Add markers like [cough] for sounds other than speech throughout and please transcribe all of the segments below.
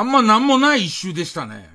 あんまなんもない一周でしたね。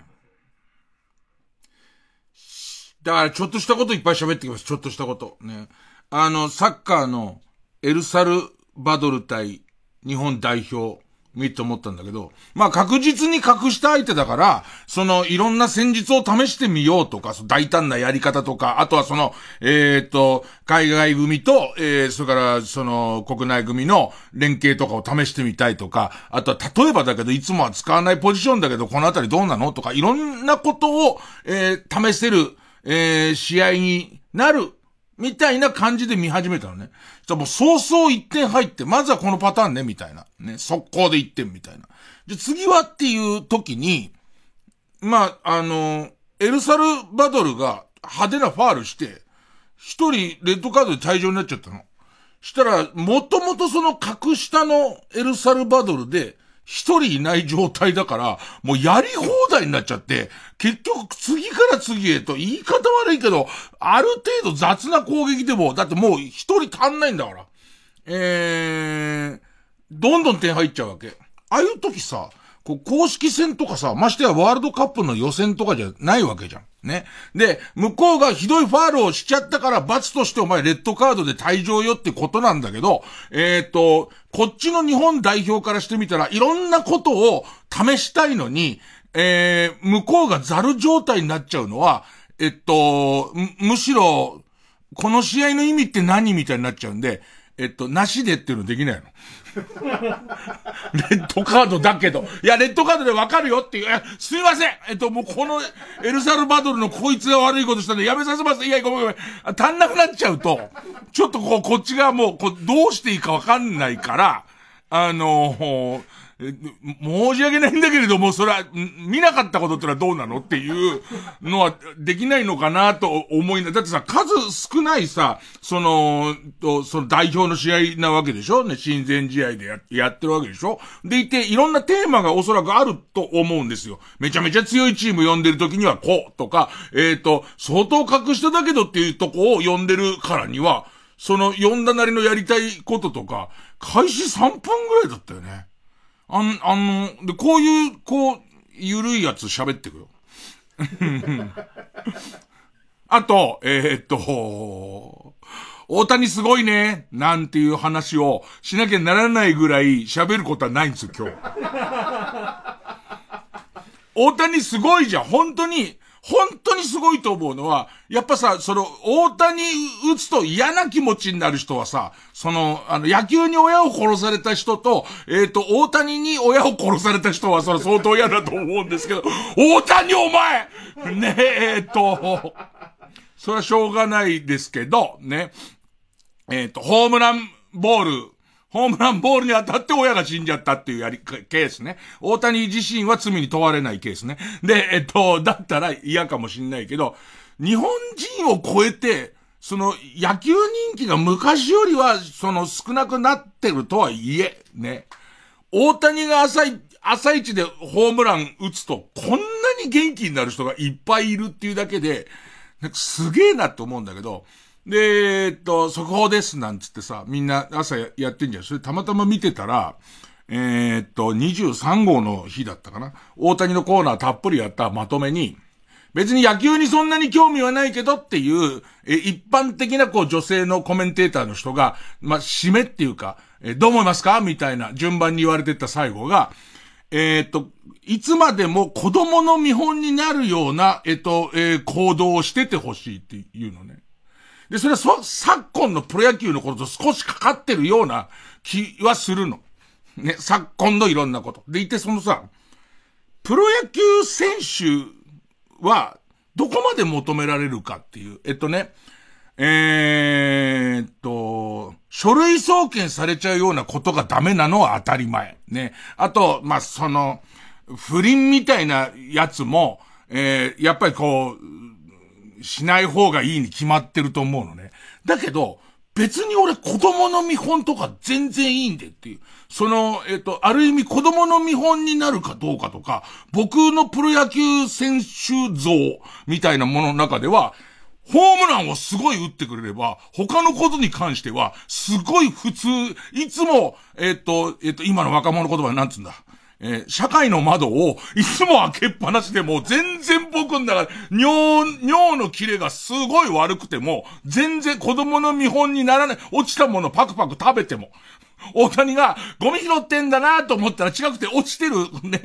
だから、ちょっとしたこといっぱい喋ってきます。ちょっとしたこと。ね。あの、サッカーのエルサルバドル対日本代表見て思ったんだけど、まあ確実に隠した相手だから、そのいろんな戦術を試してみようとか、大胆なやり方とか、あとはその、えっ、ー、と、海外組と、えー、それからその国内組の連携とかを試してみたいとか、あとは例えばだけど、いつもは使わないポジションだけど、このあたりどうなのとか、いろんなことを、えー、試せる、えー、試合になるみたいな感じで見始めたのね。じゃもう早々1点入って、まずはこのパターンね、みたいな。ね、速攻で1点みたいな。じゃ、次はっていう時に、まあ、あの、エルサルバドルが派手なファールして、一人レッドカードで退場になっちゃったの。したら、もともとその格下のエルサルバドルで、一人いない状態だから、もうやり放題になっちゃって、結局次から次へと言い方悪いけど、ある程度雑な攻撃でも、だってもう一人足んないんだから。えー、どんどん点入っちゃうわけ。ああいう時さ、こう公式戦とかさ、ましてやワールドカップの予選とかじゃないわけじゃん。ね。で、向こうがひどいファールをしちゃったから罰としてお前レッドカードで退場よってことなんだけど、えっ、ー、と、こっちの日本代表からしてみたらいろんなことを試したいのに、えー、向こうがザル状態になっちゃうのは、えっと、むしろ、この試合の意味って何みたいになっちゃうんで、えっと、なしでっていうのできないの。レッドカードだけど。いや、レッドカードでわかるよっていう。すいませんえっと、もうこのエルサルバドルのこいつが悪いことしたんでやめさせます。いや、ごめんごめん。足んなくなっちゃうと、ちょっとこう、こっちがもう、こう、どうしていいかわかんないから、あのー、申し訳ないんだけれども、それは、見なかったことってのはどうなのっていうのはできないのかなと思いな。だってさ、数少ないさ、その、と、その代表の試合なわけでしょ？ね、親善試合でややってるわけでしょ？でいて、いろんなテーマがおそらくあると思うんですよ。めちゃめちゃ強いチーム呼んでる時にはこうとか、えっ、ー、と、相当隠しただけどっていうとこを呼んでるからには、その呼んだなりのやりたいこととか、開始3分ぐらいだったよね。あん、あの、で、こういう、こう、ゆるいやつ喋ってくよ。[laughs] あと、えー、っと、大谷すごいね、なんていう話をしなきゃならないぐらい喋ることはないんですよ、今日。大谷すごいじゃん、本当に、本当にすごいと思うのは、やっぱさ、その、大谷打つと嫌な気持ちになる人はさ、その、あの、野球に親を殺された人と、えっ、ー、と、大谷に親を殺された人は、それ相当嫌だと思うんですけど、大谷お前ねえ、えっ、ー、と、それはしょうがないですけど、ね。えっ、ー、と、ホームランボール、ホームランボールに当たって親が死んじゃったっていうやり、ケースね。大谷自身は罪に問われないケースね。で、えっと、だったら嫌かもしんないけど、日本人を超えて、その野球人気が昔よりは、その少なくなってるとはいえ、ね。大谷が朝い、朝一でホームラン打つと、こんなに元気になる人がいっぱいいるっていうだけで、なんかすげえなって思うんだけど、で、えっと、速報ですなんつってさ、みんな朝やってんじゃん。それたまたま見てたら、えー、っと、23号の日だったかな。大谷のコーナーたっぷりやったまとめに、別に野球にそんなに興味はないけどっていう、え、一般的なこう女性のコメンテーターの人が、まあ、締めっていうか、え、どう思いますか？みたいな順番に言われてった最後が、えー、っと、いつまでも子供の見本になるような、えっと、えー、行動をしててほしいっていうのね。で、それはそ、昨今のプロ野球のことと少しかかってるような気はするの。ね、昨今のいろんなこと。でいて、そのさ、プロ野球選手は、どこまで求められるかっていう。えっとね、えー、っと、書類送検されちゃうようなことがダメなのは当たり前。ね。あと、まあ、その、不倫みたいなやつも、えー、やっぱりこう、しない方がいいに決まってると思うのね。だけど、別に俺子供の見本とか全然いいんでっていう。その、えっ、と、ある意味子供の見本になるかどうかとか、僕のプロ野球選手像みたいなものの中では、ホームランをすごい打ってくれれば、他のことに関しては、すごい普通、いつも、えっ、と、えっ、と、今の若者言葉なんつうんだ？えー、社会の窓をいつも開けっぱなしでも全然僕んだから、尿、尿のキレがすごい悪くても、全然子供の見本にならない、落ちたものパクパク食べても、大谷がゴミ拾ってんだなと思ったら違くて落ちてる。ね。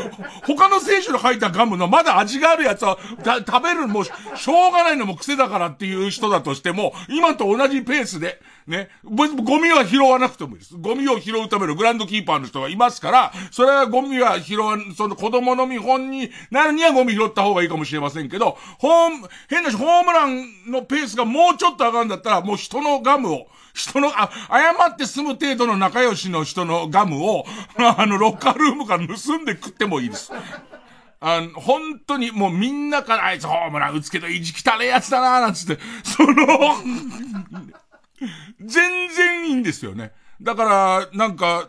[laughs] 他の選手の吐いたガムのまだ味があるやつは食べるもしょうがないのも癖だからっていう人だとしても、今と同じペースで、ね。ゴミは拾わなくてもいいです。ゴミを拾うためのグランドキーパーの人がいますから、それはゴミは拾わ、その子供の見本になるにはゴミ拾った方がいいかもしれませんけど、ホーム、変なし、ホームランのペースがもうちょっと上がるんだったら、もう人のガムを、人の、あ、謝って済む程度の仲良しの人のガムを、[laughs] あの、ロッカールームから盗んで食ってもいいです。あの、本当にもうみんなからあいつホームラン打つけど意地汚えやつだなーなんつって、その全然いいんですよね。だから、なんか、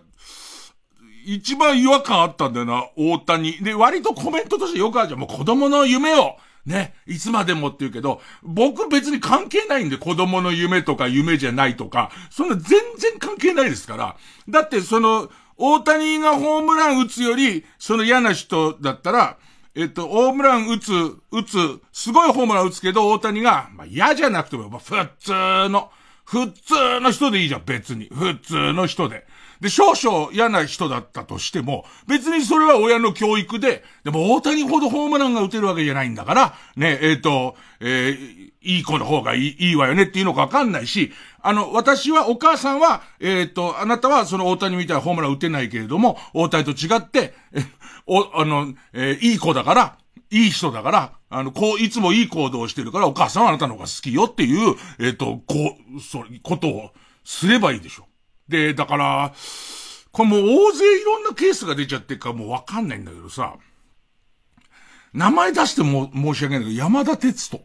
一番違和感あったんだよな、大谷。で、割とコメントとしてよくあるじゃん。もう子供の夢を、ね、いつまでもって言うけど、僕別に関係ないんで、子供の夢とか夢じゃないとか、そんな全然関係ないですから。だってその、大谷がホームラン打つより、その嫌な人だったら、えっと、ホームラン打つ、打つ、すごいホームラン打つけど、大谷が、まあ嫌じゃなくても、まあ普通の、普通の人でいいじゃん、別に。普通の人で。で、少々嫌な人だったとしても、別にそれは親の教育で、でも大谷ほどホームランが打てるわけじゃないんだから、ね、えっ、ー、と、えー、いい子の方がいいいいわよねっていうのかわかんないし、あの、私は、お母さんは、えっ、ー、と、あなたはその大谷みたいなホームラン打てないけれども、大谷と違って、え、[laughs] お、あの、えー、いい子だから、いい人だから、あの、こう、いつもいい行動をしてるから、お母さんはあなたの方が好きよっていう、えっ、ー、と、こう、そう、ことをすればいいでしょ。で、だから、これもう大勢いろんなケースが出ちゃってるかもうわかんないんだけどさ、名前出しても申し訳ないけど、山田哲人。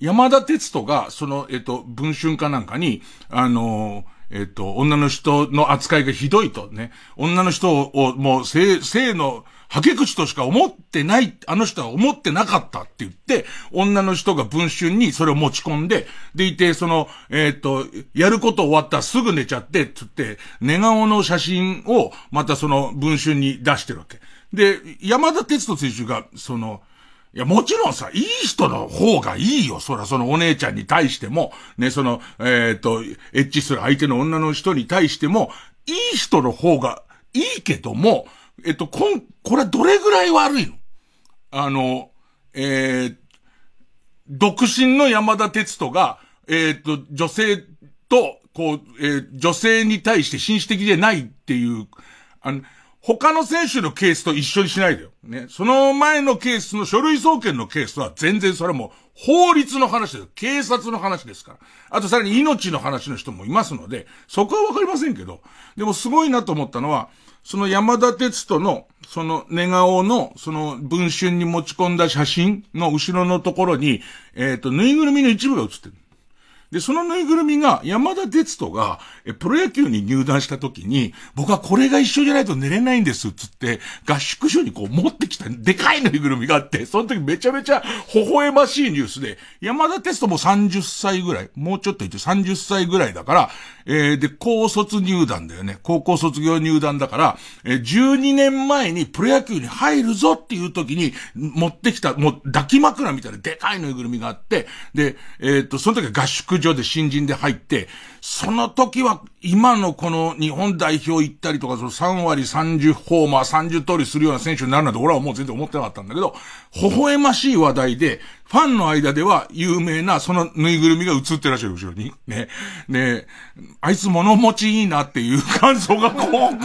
山田哲人が、その、えっ、と、文春かなんかに、あのえっ、と、女の人の扱いがひどいとね、女の人をもう性、性のはけ口としか思ってない、あの人は思ってなかったって言って、女の人が文春にそれを持ち込んで、でいて、その、えっ、ー、と、やること終わったらすぐ寝ちゃって、つって、寝顔の写真をまたその文春に出してるわけ。で、山田哲人選手が、その、いや、もちろんさ、いい人の方がいいよ。そら、そのお姉ちゃんに対しても、ね、その、えっ、ー、と、エッチする相手の女の人に対しても、いい人の方がいいけども、えっと、こん、これどれぐらい悪いの？あの、えー、独身の山田哲人が、えー、っと、女性と、こう、えー、女性に対して紳士的でないっていう、あの、他の選手のケースと一緒にしないでよ。ね。その前のケースの書類送検のケースは全然それも法律の話です。警察の話ですから。あとさらに命の話の人もいますので、そこはわかりませんけど。でもすごいなと思ったのは、その山田哲人の、その寝顔の、その文春に持ち込んだ写真の後ろのところに、えっ、ー、と、ぬいぐるみの一部が写ってる。で、そのぬいぐるみが、山田哲人が、え、プロ野球に入団した時に、僕はこれが一緒じゃないと寝れないんです、つって、合宿所にこう持ってきたでかいぬいぐるみがあって、その時めちゃめちゃ微笑ましいニュースで、山田哲人も30歳ぐらい、もうちょっと言って30歳ぐらいだから、えー、で、高卒入団だよね。高校卒業入団だから、えー、12年前にプロ野球に入るぞっていう時に、持ってきた、もう抱き枕みたいなでかいぬいぐるみがあって、で、えー、っと、その時合宿所で新人で入って、その時は今のこの日本代表行ったりとか、その3割30ホーマー30通りするような選手になるなんて俺はもう全然思ってなかったんだけど、微笑ましい話題で、ファンの間では有名なそのぬいぐるみが映ってらっしゃる後ろに。ね。ねあいつ物持ちいいなっていう感想がこう、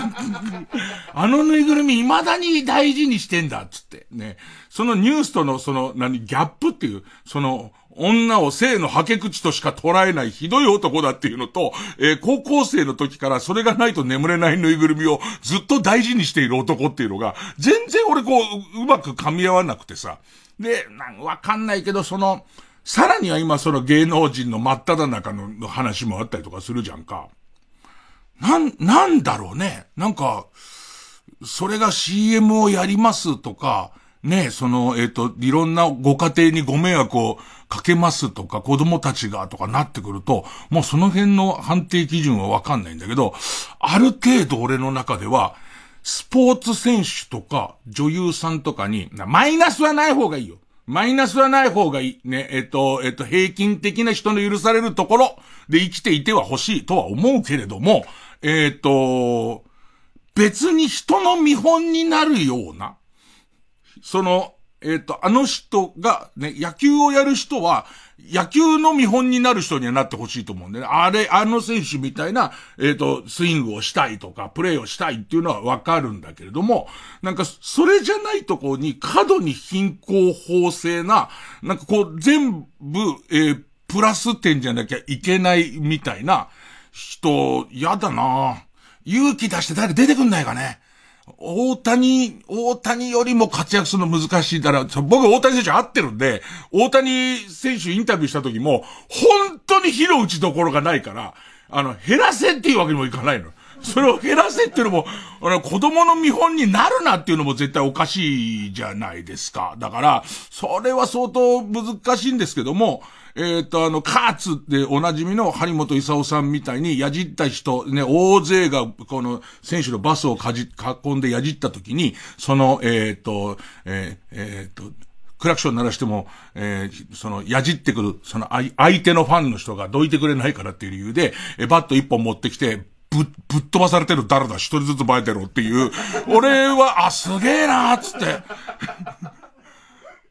あのぬいぐるみ未だに大事にしてんだっつって。ね。そのニュースとのその、何、ギャップっていう、その、女を性のはけ口としか捉えないひどい男だっていうのと、えー、高校生の時からそれがないと眠れないぬいぐるみをずっと大事にしている男っていうのが、全然俺こう、うまく噛み合わなくてさ。で、なんわかんないけど、その、さらには今その芸能人の真っ只中の話もあったりとかするじゃんか。なん、なんだろうね。なんか、それが CM をやりますとか、ね、その、えっ、ー、と、いろんなご家庭にご迷惑をかけますとか、子供たちがとかなってくると、もうその辺の判定基準はわかんないんだけど、ある程度俺の中では、スポーツ選手とか女優さんとかに、マイナスはない方がいいよ。マイナスはない方がいい。ね、えっと、えっと、平均的な人の許されるところで生きていては欲しいとは思うけれども、えっと、別に人の見本になるような、その、えっ、と、あの人が、ね、野球をやる人は、野球の見本になる人にはなってほしいと思うんでね。あれ、あの選手みたいな、えっ、ー、と、スイングをしたいとか、プレーをしたいっていうのはわかるんだけれども、なんか、それじゃないとこに過度に貧困法制な、なんかこう、全部、えー、プラス点じゃなきゃいけないみたいな人、嫌だな勇気出して誰か出てくんないかね。大谷、大谷よりも活躍するの難しいから、僕大谷選手合ってるんで、大谷選手インタビューした時も、本当に火の打ちどころがないから、あの、減らせっていうわけにもいかないの。それを減らせっていうのも、あの、子供の見本になるなっていうのも絶対おかしいじゃないですか。だから、それは相当難しいんですけども、えっ、と、あの、カーツでおなじみの張本勲さんみたいに、やじった人、ね、大勢が、この、選手のバスをかじ、囲んでやじった時に、その、えっ、と、えー、えー、と、クラクション鳴らしても、えー、その、やじってくる、その、相手のファンの人がどいてくれないからっていう理由で、えバット一本持ってきて、ぶ、ぶっ飛ばされてる誰だ？一人ずつバイてろっていう、俺は、あ、すげえなーっつって、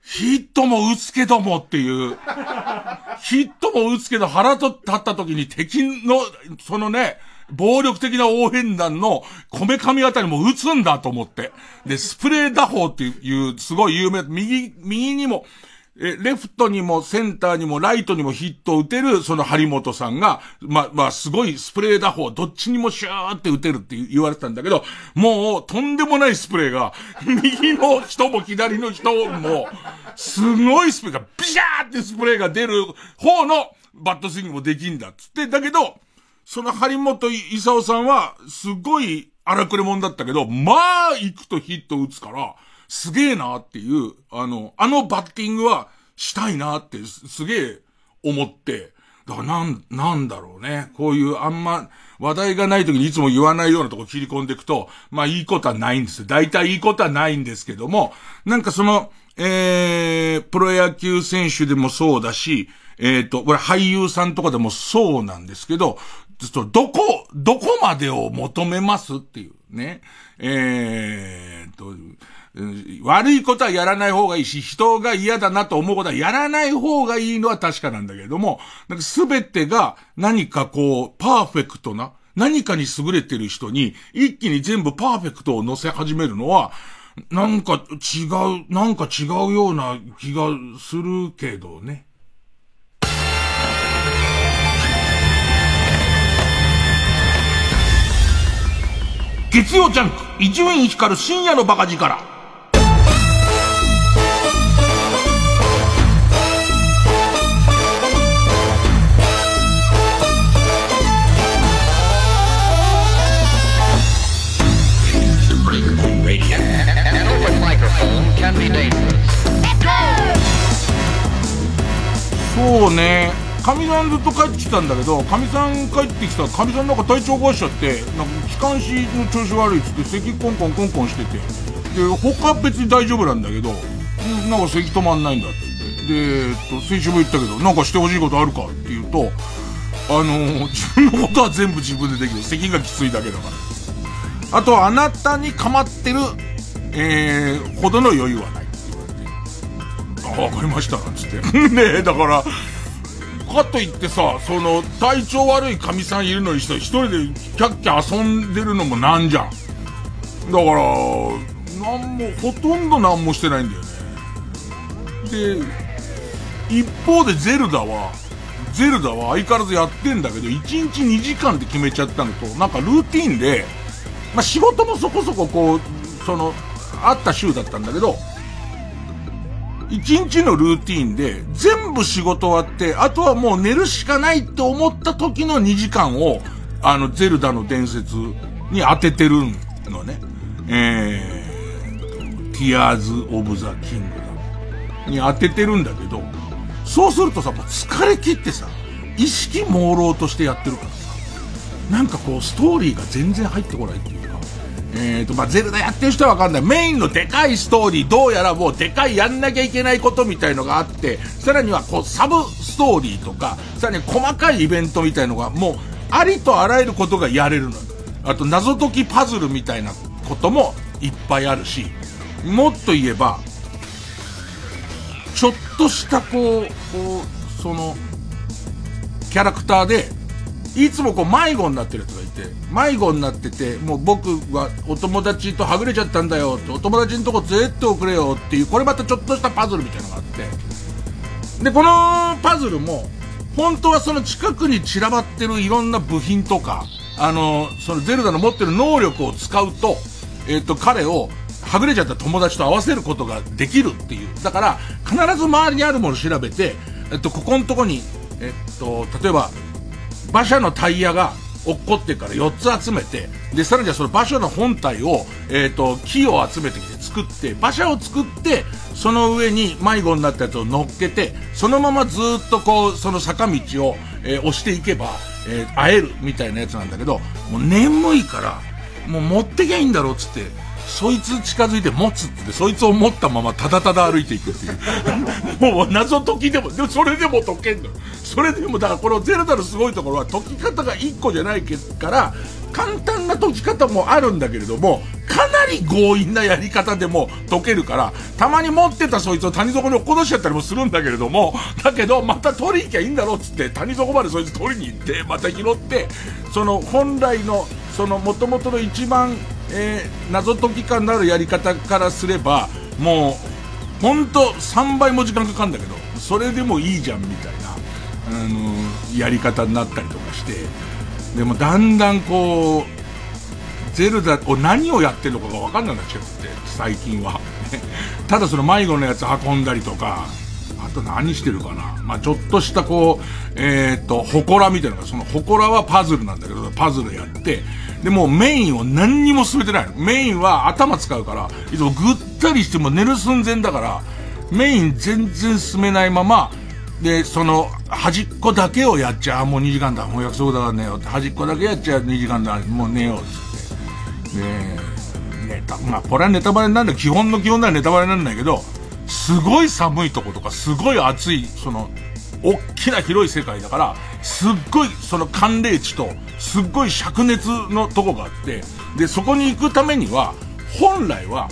ヒットも打つけどもっていう、ヒットも打つけど腹と立った時に敵の、そのね、暴力的な応援団のこめかみあたりも打つんだと思って。で、スプレー打法っていう、すごい有名、右、右にも、え、レフトにもセンターにもライトにもヒットを打てる、その張本さんが、ま、まあ、すごいスプレー打法、どっちにもシューって打てるって言われてたんだけど、もう、とんでもないスプレーが、右の人も左の人も、すごいスプレーが、ビシャーってスプレーが出る方のバットスイングもできんだっつって、だけど、その張本勲さんは、すごい荒くれ者だったけど、まあ、行くとヒット打つから、すげえなっていう、あの、あのバッティングはしたいなってすげえ思って、だからなん、なんだろうね。こういうあんま話題がない時にいつも言わないようなとこ切り込んでいくと、まあいいことはないんですよ。大体いいことはないんですけども、なんかその、えー、プロ野球選手でもそうだし、えっ、ー、と、これ俳優さんとかでもそうなんですけど、ちょっとどこ、どこまでを求めますっていうね。えーと、悪いことはやらない方がいいし、人が嫌だなと思うことはやらない方がいいのは確かなんだけれども、なんか全てが何かこう、パーフェクトな、何かに優れてる人に、一気に全部パーフェクトを乗せ始めるのは、なんか違う、なんか違うような気がするけどね。月曜ジャンク、伊集院光る深夜のバカ力。そうね。かみさんずっと帰ってきたんだけど、かみさん帰ってきたら、かみさんなんか体調壊しちゃって、なんか気管支の調子悪いっつって、咳コンコンコンコンしてて。で、他別に大丈夫なんだけど、なんか咳止まんないんだって言って。で、えっと、先週も言ったけど、なんかしてほしいことあるかって言うと、あの、[laughs] 自分のことは全部自分でできる。咳がきついだけだから。あと、あなたに構ってる、えー、ほどの余裕はないって言われて。あ、わかりました、なんつって。[laughs] ねえ、だから、かといってさ、その、体調悪い神さんいるのに一人でキャッキャ遊んでるのもなんじゃん。だから、なんも、ほとんどなんもしてないんだよね。で、一方でゼルダは、ゼルダは相変わらずやってんだけど、1日2時間って決めちゃったのと、なんかルーティンで、まあ、仕事もそこそここう、その、あった週だったんだけど、一日のルーティンで全部仕事終わって、あとはもう寝るしかないって思った時の2時間を、あの、ゼルダの伝説に当ててるのね。えー、Tears of the Kingdom に当ててるんだけど、そうするとさ、もう疲れ切ってさ、意識朦朧としてやってるからさ、なんかこう、ストーリーが全然入ってこないっていう、えーと、まあ、ゼルダやってる人はわかんない。メインのでかいストーリー、どうやらもうでかいやんなきゃいけないことみたいのがあって、さらにはこう、サブストーリーとか、さらに細かいイベントみたいのが、もう、ありとあらゆることがやれるの。あと、謎解きパズルみたいなこともいっぱいあるし、もっと言えば、ちょっとしたこう、こう、その、キャラクターで、いつもこう迷子になってる人がいて、迷子になってて、もう僕はお友達とはぐれちゃったんだよって、お友達のとこ連れておくれよっていう、これまたちょっとしたパズルみたいなのがあって、で、このパズルも、本当はその近くに散らばってるいろんな部品とか、あの、そのゼルダの持ってる能力を使うと、えっ、と、彼を、はぐれちゃった友達と合わせることができるっていう。だから、必ず周りにあるものを調べて、えっと、ここのとこに、えっと、例えば、馬車のタイヤが落っこってから4つ集めて、で、さらにはその馬車の本体を、えっ、ー、と、木を集めてきて作って、馬車を作って、その上に迷子になったやつを乗っけて、そのままずっとこう、その坂道を、えー、押していけば、えー、会えるみたいなやつなんだけど、もう眠いから、もう持ってきゃいいんだろうつって、そいつ近づいて持つって、そいつを持ったままただただ歩いていくっていう。[laughs] もう謎解きでも、でもそれでも解けんの。それでも、だからこのゼルダのすごいところは解き方が1個じゃないから、簡単な解き方もあるんだけれども、かなり強引なやり方でも解けるから、たまに持ってたそいつを谷底に落っことしちゃったりもするんだけれども、だけど、また取り行きゃいいんだろうっつって、谷底までそいつ取りに行って、また拾って、その本来の、その元々の一番えー、謎解き感のあるやり方からすれば、もう、ほんと3倍も時間かかるんだけど、それでもいいじゃんみたいな、あのー、やり方になったりとかして、でもだんだんこう、ゼルダを何をやってるのかがわかんなくなっちゃって、最近は。[laughs] ただその迷子のやつ運んだりとか、あと何してるかな。まあ、ちょっとしたこう、えっ、ー、と、祠みたいなのが、その祠はパズルなんだけど、パズルやって、で、もメインを何にも進めてないの。メインは頭使うから、いつもぐったりしても寝る寸前だから、メイン全然進めないまま、で、その、端っこだけをやっちゃ。もう2時間だ。もう約束だから寝ようって。端っこだけやっちゃ。2時間だ。もう寝ようっつって。で、ネタ、まあ、これはネタバレになるんだ基本の基本ではネタバレになるんだけど、すごい寒いとことか、すごい暑い、その、大きな広い世界だから、すっごいその寒冷地と、すっごい灼熱のとこがあって、で、そこに行くためには、本来は、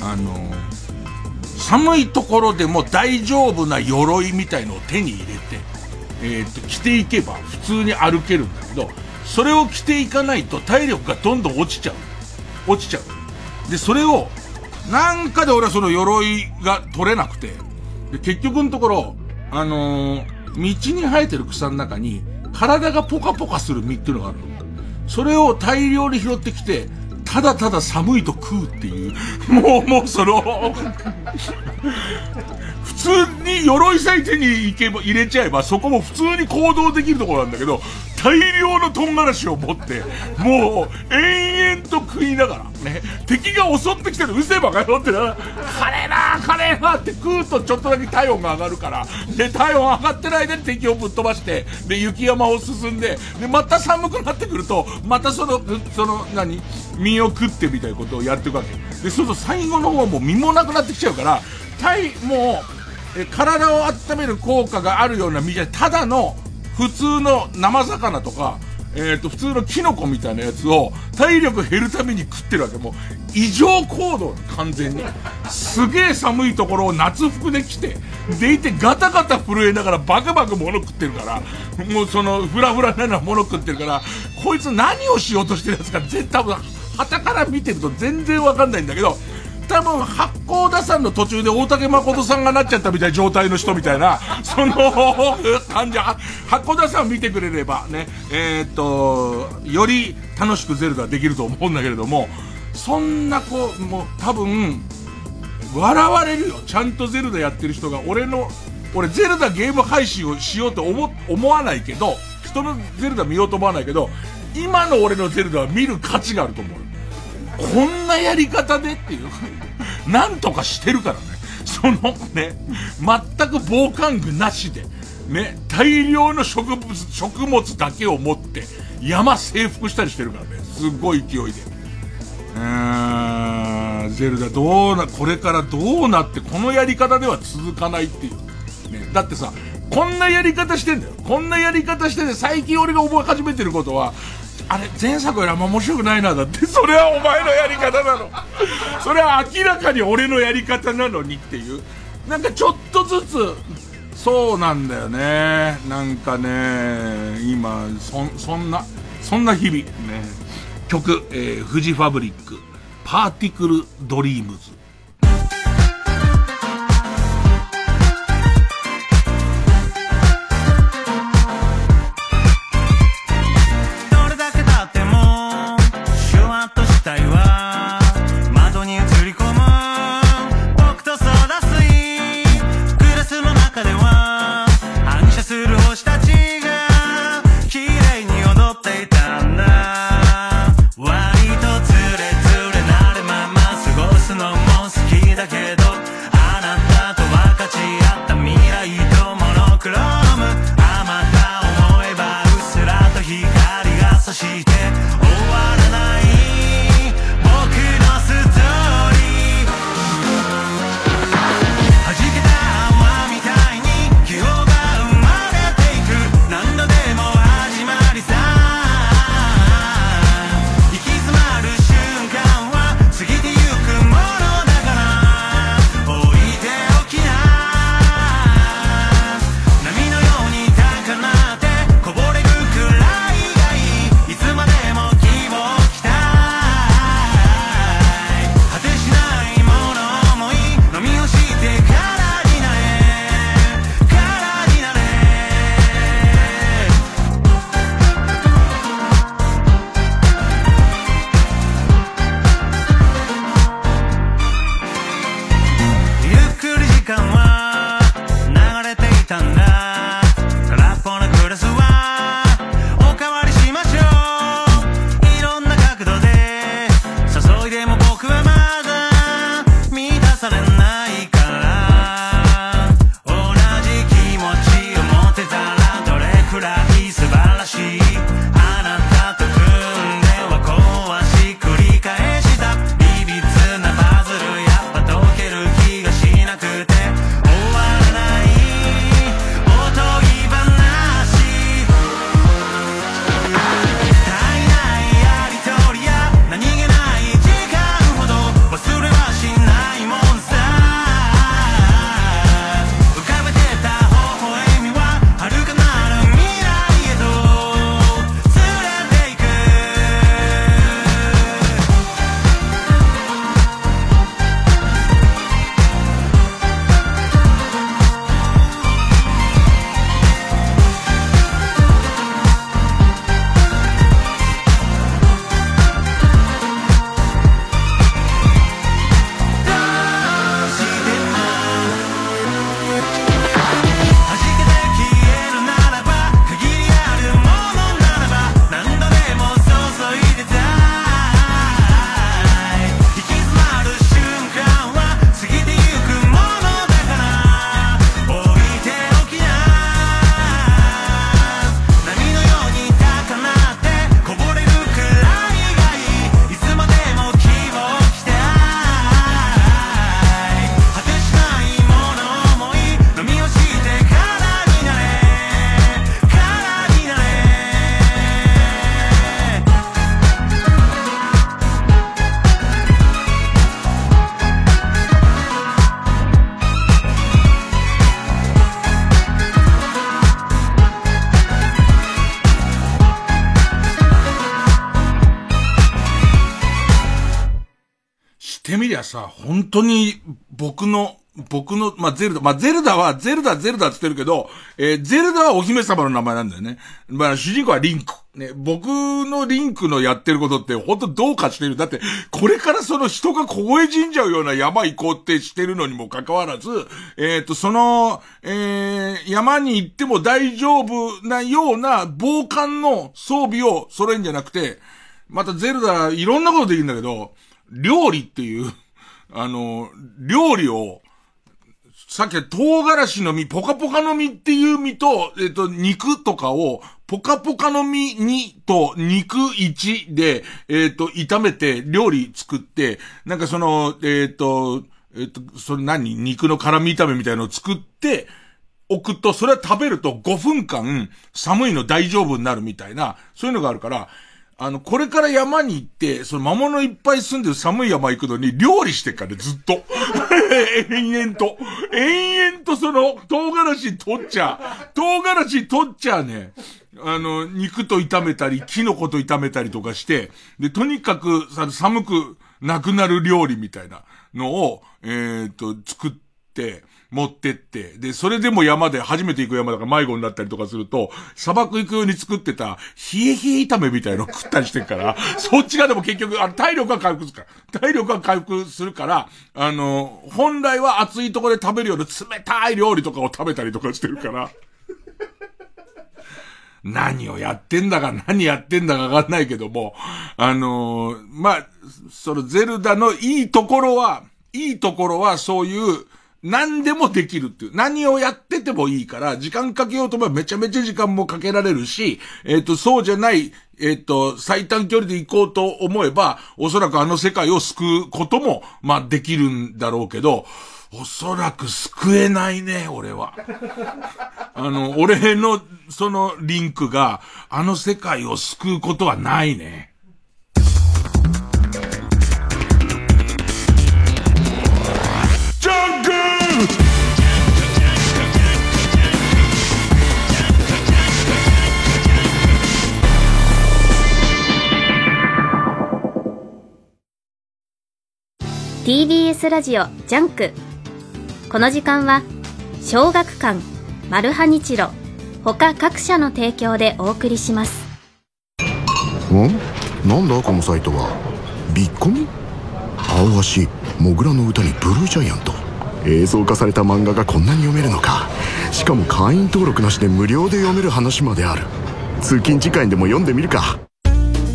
あのー、寒いところでも大丈夫な鎧みたいのを手に入れて、えっ、と、着ていけば普通に歩けるんだけど、それを着ていかないと体力がどんどん落ちちゃう。落ちちゃう。で、それを、なんかで俺はその鎧が取れなくて、で結局のところ、あのー、道に生えてる草の中に、体がポカポカする実っていうのがあるの。それを大量に拾ってきて、ただただ寒いと食うっていう。[laughs] もう、もうその [laughs] 普通に鎧さえ手に行けば、入れちゃえば、そこも普通に行動できるところなんだけど、大量の唐辛子を持って、もう、延々と食いながら、ね、敵が襲ってきてるうせえばかよってな、カレーなカレーなって食うとちょっとだけ体温が上がるから、で、体温上がってる間に敵をぶっ飛ばして、で、雪山を進んで、で、また寒くなってくると、またその、その、何？身を食ってみたいなことをやっていくわけ。で、そうすると最後の方はもう身もなくなってきちゃうから、体、もう、え体を温める効果があるような身じゃただの普通の生魚とか、えっ、ー、と、普通のキノコみたいなやつを体力減るために食ってるわけ。もう、異常行動、完全に。すげえ寒いところを夏服で来て、でいてガタガタ震えながらバカバカ物食ってるから、もうその、フラフラなような物食ってるから、こいつ何をしようとしてるやつか全多分、旗から見てると全然わかんないんだけど、多分、八甲田山の途中で大竹誠さんがなっちゃったみたいな状態の人みたいな、[laughs] その感じ、八甲田山見てくれればね、えー、っと、より楽しくゼルダできると思うんだけれども、そんな子、もう多分、笑われるよ。ちゃんとゼルダやってる人が、俺の、俺ゼルダゲーム配信をしようと思、思わないけど、人のゼルダ見ようと思わないけど、今の俺のゼルダは見る価値があると思う。こんなやり方でっていう、なんとかしてるからね。そのね、全く防寒具なしで、ね、大量の植物、食物だけを持って、山征服したりしてるからね。すごい勢いで。うーん、ゼルダどうな、これからどうなって、このやり方では続かないっていう。ね、だってさ、こんなやり方してんだよ。こんなやり方してて、最近俺が覚え始めてることは、あれ、前作よりあんま面白くないな、だって。それはお前のやり方なの。それは明らかに俺のやり方なのにっていう。なんかちょっとずつ、そうなんだよね。なんかね、今、そ、んな、そんな日々。ね。曲、えー、フジファブリック、パーティクルドリームズ。僕の、僕の、まあ、ゼルダ、まあ、ゼルダは、ゼルダ、ゼルダって言ってるけど、えー、ゼルダはお姫様の名前なんだよね。まあ、主人公はリンク。ね、僕のリンクのやってることって本当どうかしてる。だって、これからその人が凍え死んじゃうような山行こうってしてるのにもかかわらず、えっ、ー、と、その、えー、山に行っても大丈夫なような防寒の装備を揃えんじゃなくて、またゼルダ、いろんなことできるんだけど、料理っていう、あの、料理を、さっき唐辛子の実、ポカポカの実っていう実と、えっ、と、肉とかを、ポカポカの実2と肉1で、えっ、と、炒めて料理作って、なんかその、えっ、と、えっ、と、それ何？肉の辛味炒めみたいのを作って、置くと、それは食べると5分間寒いの大丈夫になるみたいな、そういうのがあるから、あの、これから山に行って、その魔物いっぱい住んでる寒い山行くのに料理してから、ずっと。[laughs] 延々と。延々とその、唐辛子取っちゃ唐辛子取っちゃね、あの、肉と炒めたり、キノコと炒めたりとかして、で、とにかくさ、寒くなくなる料理みたいなのを、えっ、ー、と、作って、持ってって、で、それでも山で、初めて行く山だから迷子になったりとかすると、砂漠行くように作ってた、冷え冷え炒めみたいの食ったりしてるから、[laughs] そっちがでも結局、あの、体力が回復するから、体力が回復するから、あの、本来は暑いとこで食べるような冷たい料理とかを食べたりとかしてるから、[laughs] 何をやってんだか何やってんだかわかんないけども、あのー、まあ、そのゼルダのいいところは、いいところはそういう、何でもできるっていう。何をやっててもいいから、時間かけようと思えばめちゃめちゃ時間もかけられるし、えっ、ー、と、そうじゃない、えっ、ー、と、最短距離で行こうと思えば、おそらくあの世界を救うことも、まあ、できるんだろうけど、おそらく救えないね、俺は。[laughs] あの、俺の、そのリンクが、あの世界を救うことはないね。TBS ラジオジャンク。この時間は小学館マルハニチロ他各社の提供でお送りします。んなんだこのサイトは？ビッコミ？アオアシ、土竜の唄にブルージャイアント。映像化された漫画がこんなに読めるのか。しかも会員登録なしで無料で読める話まである。通勤時間でも読んでみるか。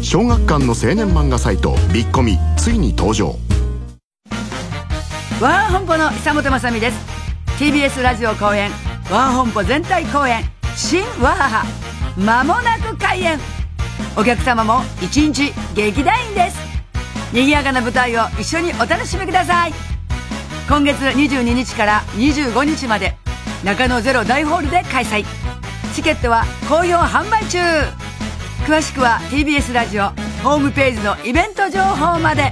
小学館の青年漫画サイトビッコミついに登場。ワン本舗の久本雅美です。TBS ラジオ公演ワン本舗全体公演新ワハハ間もなく開演。お客様も一日劇団員です。賑やかな舞台を一緒にお楽しみください。今月22日から25日まで中野ゼロ大ホールで開催。チケットは好評販売中。詳しくは TBS ラジオホームページのイベント情報まで。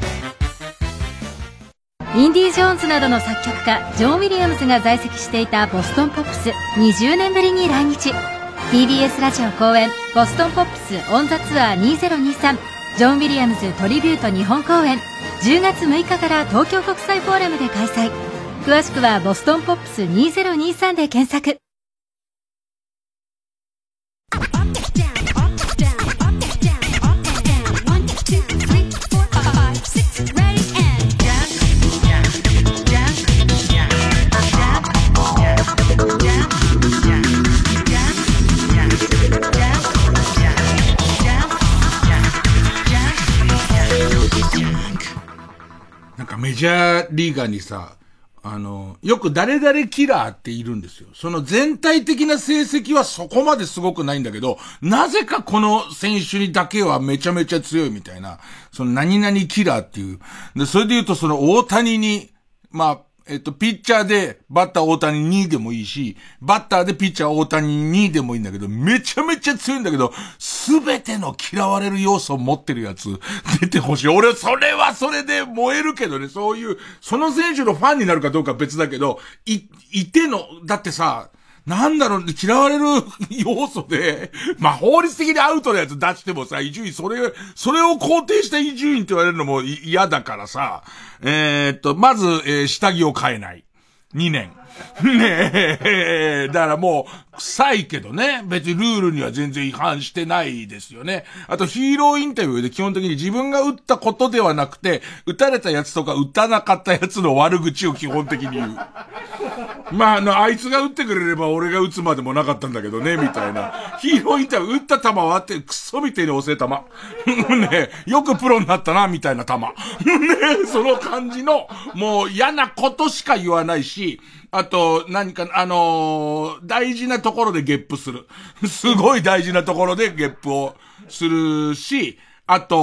インディ・ジョーンズなどの作曲家ジョン・ウィリアムズが在籍していたボストンポップス20年ぶりに来日。TBS ラジオ公演ボストンポップスオン・ザ・ツアー2023ジョン・ウィリアムズトリビュート日本公演。10月6日から東京国際フォーラムで開催。詳しくはボストンポップス2023で検索。メジャーリーガーにさ、あの、よく誰々キラーっているんですよ。その全体的な成績はそこまですごくないんだけど、なぜかこの選手にだけはめちゃめちゃ強いみたいな、その何々キラーっていう。で、それで言うとその大谷に、まあ、えっと、ピッチャーで、バッター大谷2位でもいいし、バッターでピッチャー大谷2位でもいいんだけど、めちゃめちゃ強いんだけど、すべての嫌われる要素を持ってるやつ、出てほしい。俺、それはそれで燃えるけどね、そういう、その選手のファンになるかどうか別だけど、い、いての、だってさ、なんだろう、嫌われる要素で、まあ、法律的にアウトなやつ出してもさ、伊集院、それ、それを肯定した伊集院って言われるのも嫌だからさ、えー、っと、まず、えー、下着を変えない。2年。ねえ、だからもう、さいけどね。別にルールには全然違反してないですよね。あとヒーローインタビューで基本的に自分が打ったことではなくて、打たれたやつとか打たなかったやつの悪口を基本的に言う。[laughs] まあ、あの、あいつが打ってくれれば俺が打つまでもなかったんだけどね、みたいな。ヒーローインタビュー打った球はあって、クソみてえに押せ球。[laughs] ねよくプロになったな、みたいな球。[laughs] ねその感じの、もう嫌なことしか言わないし、あと、何か、あのー、大事なところでゲップする。[laughs] すごい大事なところでゲップをするし、あと、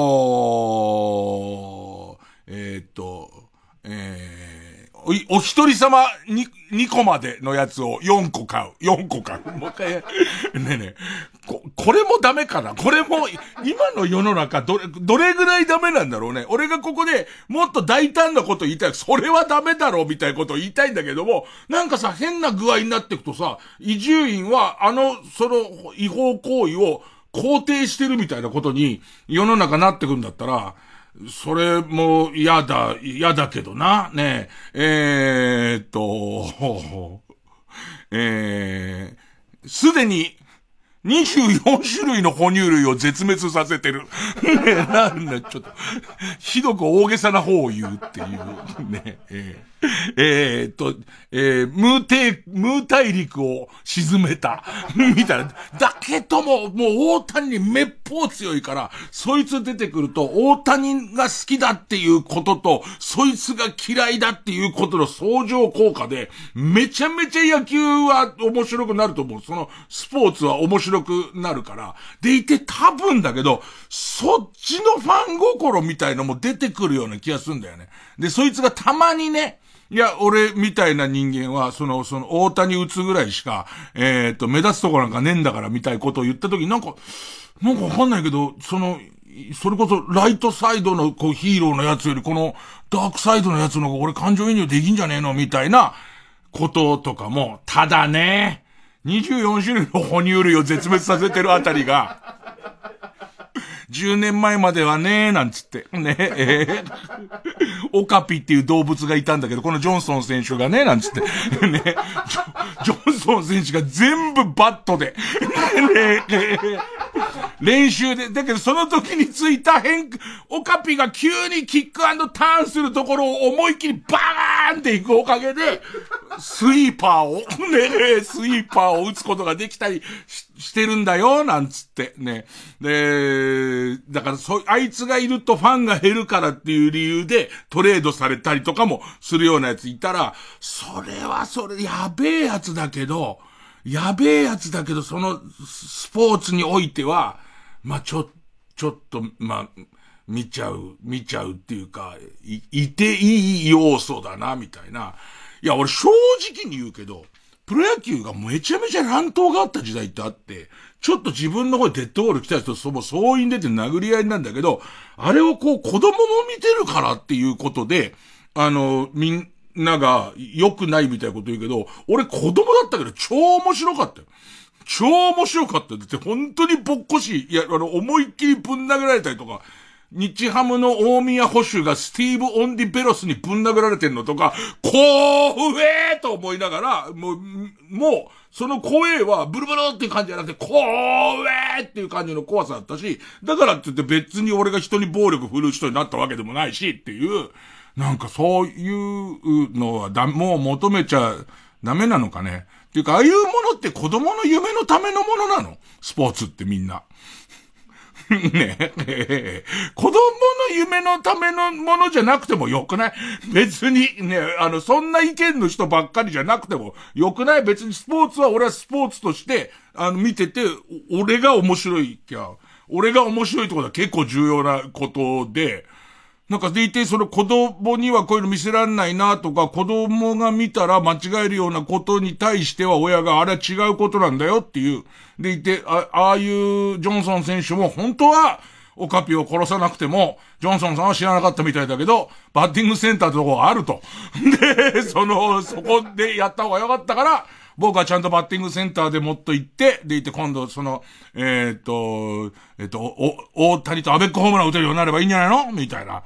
えー、っと、えーお、お一人様に、2個までのやつを4個買う。4個買う。もう一回、ねえねえ、こ、これもダメかな？これも、今の世の中、どれ、どれぐらいダメなんだろうね？俺がここでもっと大胆なこと言いたい。それはダメだろうみたいなことを言いたいんだけども、なんかさ、変な具合になっていくとさ、移住院は、あの、その、違法行為を肯定してるみたいなことに、世の中なってくんだったら、それも嫌だ、嫌だけどな。ねえ、えー、っと、[laughs] えー、すでに24種類の哺乳類を絶滅させてる。[laughs] ねなんだ、ちょっと、ひどく大げさな方を言うっていう。ねえー [laughs] えー、っと、えー、ムーテムー大陸を沈めた。[laughs] みたいな。だけども、もう大谷にめっぽう強いから、そいつ出てくると、大谷が好きだっていうことと、そいつが嫌いだっていうことの相乗効果で、めちゃめちゃ野球は面白くなると思う。その、スポーツは面白くなるから。でいて多分だけど、そっちのファン心みたいのも出てくるような気がするんだよね。で、そいつがたまにね、いや、俺みたいな人間は、その、その、大谷打つぐらいしか、えー、っと、目立つとこなんかねえんだから、みたいなことを言った時なんか、なんかわかんないけど、その、それこそ、ライトサイドの、こう、ヒーローのやつより、この、ダークサイドのやつの方が俺感情移入できんじゃねえのみたいな、こととかも、ただね、24種類の哺乳類を絶滅させてるあたりが、10年前まではね、なんつって。ね、えー、オカピっていう動物がいたんだけど、このジョンソン選手がね、なんつって。ね、ジョンソン選手が全部バットで。ね、えー、練習で、だけどその時についた変、オカピが急にキックターンするところを思いっきりバーンっていくおかげで、スイーパーを、ね、スイーパーを打つことができたりししてるんだよ、なんつって、ね。で、だからそ、あいつがいるとファンが減るからっていう理由でトレードされたりとかもするようなやついたら、それはそれ、やべえやつだけど、やべえやつだけど、その、スポーツにおいては、まあ、ちょ、ちょっと、まあ、見ちゃう、見ちゃうっていうか、い、いていい要素だな、みたいな。いや、俺正直に言うけど、プロ野球がめちゃめちゃ乱闘があった時代ってあって、ちょっと自分の方にデッドボール来た人とそも総員出て殴り合いなんだけど、あれをこう子供も見てるからっていうことで、あの、みんなが良くないみたいなこと言うけど、俺子供だったけど超面白かったよ。超面白かっただって本当にぼっこし、いや、あの、思いっきりぶん殴られたりとか、日ハムの大宮捕手がスティーブ・オンティベロスにぶん殴られてんのとか、こうえーと思いながら、もう、もう、その声はブルブルっていう感じじゃなくて、こうえーっていう感じの怖さだったし、だからって言って別に俺が人に暴力振るう人になったわけでもないしっていう、なんかそういうのはだ、もう求めちゃダメなのかね。っていうか、ああいうものって子供の夢のためのものなのスポーツってみんな。[laughs] ね。え、子供の夢のためのものじゃなくてもよくない？別にね、あの、そんな意見の人ばっかりじゃなくてもよくない？別にスポーツは俺はスポーツとして、あの、見てて、俺が面白いきゃ、俺が面白いってことは結構重要なことで、なんかでいて、その子供にはこういうの見せらんないなとか、子供が見たら間違えるようなことに対しては親があれは違うことなんだよっていう。でいて、あああいうジョンソン選手も本当は、オカピを殺さなくても、ジョンソンさんは知らなかったみたいだけど、バッティングセンターってとこがあると。[laughs] で、その、そこでやった方がよかったから、僕はちゃんとバッティングセンターでもっと行って、で行って今度その、えっ、ー、と、えっ、ー、と、お、大谷とアベックホームラン打てるようになればいいんじゃないの？みたいな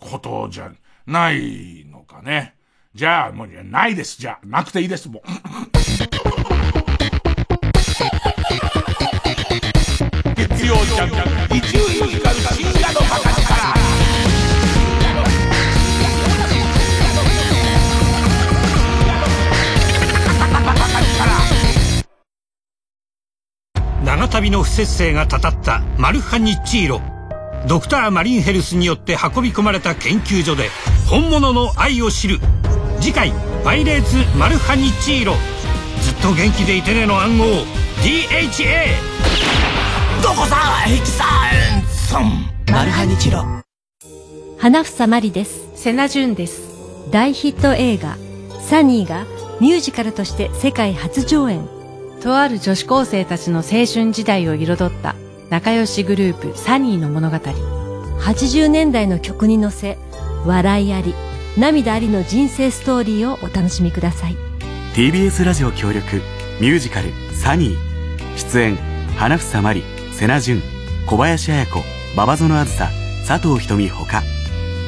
ことじゃないのかね。じゃあ、もうないです。じゃあ、なくていいです、もう。月曜日、伊集院光深夜のバカ力。不摂生がたたったマルハニッチーロ。ドクターマリンヘルスによって運び込まれた研究所で本物の愛を知る。次回「パイレーツマルハニッチーロ」ずっと元気でいてねの暗号。DHA どこさ H3 マルハニチロ。花房まりです。瀬名淳です。大ヒット映画「サニー」がミュージカルとして世界初上演とある女子高生たちの青春時代を彩った仲良しグループサニーの物語。80年代の曲に乗せ笑いあり涙ありの人生ストーリーをお楽しみください。TBS ラジオ協力ミュージカル「サニー」出演花房まり瀬名淳小林綾子馬場園あずさ佐藤瞳ほか。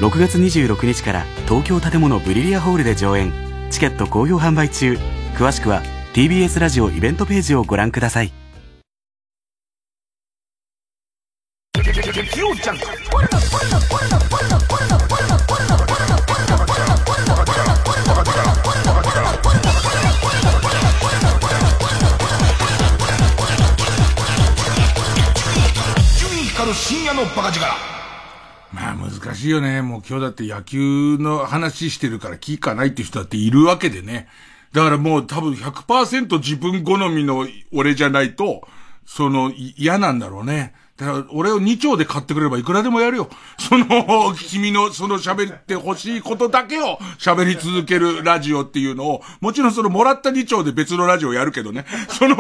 6月26日から東京建物ブリリアホールで上演。チケット好評販売中。詳しくは TBS ラジオイベントページをご覧ください深夜のバカ力。まあ難しいよね。もう今日だって野球の話してるから聞かないっていう人だっているわけでね。だからもう多分100%自分好みの俺じゃないと、その嫌なんだろうね。だから俺を2丁で買ってくれればいくらでもやるよ。その、君のその喋ってほしいことだけを喋り続けるラジオっていうのを、もちろんそのもらった2丁で別のラジオやるけどね。その、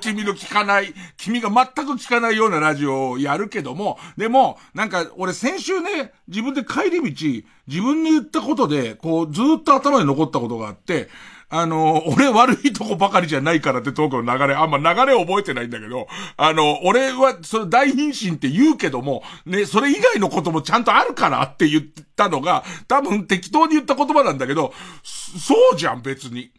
君の聞かない、君が全く聞かないようなラジオをやるけども、でも、なんか俺先週ね、自分で帰り道、自分に言ったことで、こうずっと頭に残ったことがあって、あの、俺悪いとこばかりじゃないからってトークの流れ、あんま流れ覚えてないんだけど、あの、俺は、その大貧身って言うけども、ね、それ以外のこともちゃんとあるからって言ったのが、多分適当に言った言葉なんだけど、そうじゃん、別に。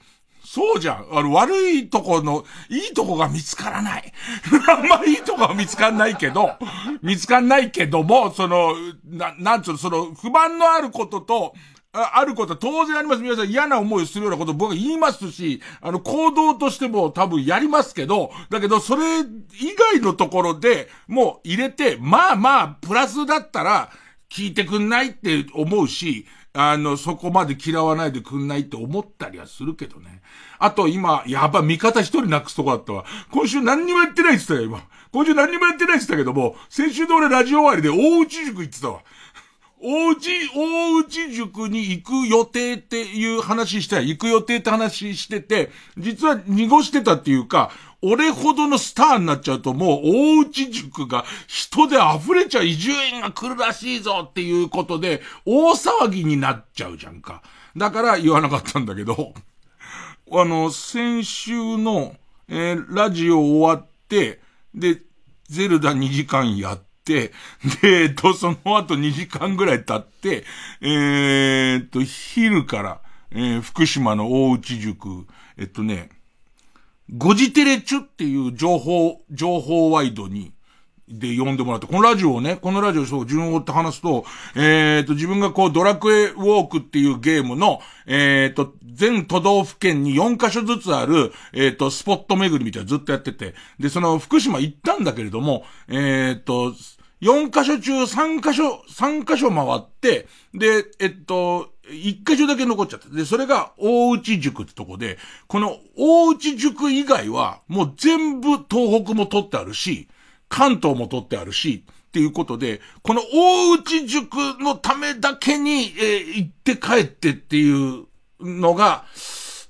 そうじゃん。あの、悪いとこの、いいとこが見つからない。[laughs] あんまいいとこは見つかんないけど、見つかんないけども、その、な、なんつうの、その、不満のあることと、ああることは当然あります。皆さん嫌な思いをするようなこと僕は言いますし、あの、行動としても多分やりますけど、だけどそれ以外のところでもう入れて、まあまあ、プラスだったら聞いてくんないって思うし、あの、そこまで嫌わないでくんないって思ったりはするけどね。あと今、やば、味方一人なくすとこだったわ。今週何にもやってないって言ったよ、今。今週何にもやってないって言ったけども、先週の俺ラジオ終わりで大内塾行ってたわ。大内、大内塾に行く予定っていう話した行く予定って話してて、実は濁してたっていうか、俺ほどのスターになっちゃうともう大内塾が人で溢れちゃう移住員が来るらしいぞっていうことで大騒ぎになっちゃうじゃんか。だから言わなかったんだけど、[laughs] あの、先週の、えー、ラジオ終わって、で、ゼルダ2時間やって、、で、えっと、その後2時間ぐらい経って、えー、っと、昼から、えー、福島の大内塾、えっとね、ゴジテレチュっていう情報、情報ワイドに、で呼んでもらって、このラジオをね、このラジオそう、順を追って話すと、えっ、ー、と、自分がこう、ドラクエウォークっていうゲームの、えっ、ー、と、全都道府県に4カ所ずつある、えっ、ー、と、スポット巡りみたいなずっとやってて、で、その、福島行ったんだけれども、えっ、と、4カ所中3カ所、3カ所回って、で、えっと、1カ所だけ残っちゃった。で、それが大内塾ってとこで、この大内塾以外は、もう全部東北も取ってあるし、関東も取ってあるし、っていうことで、この大内塾のためだけに、えー、行って帰ってっていうのが、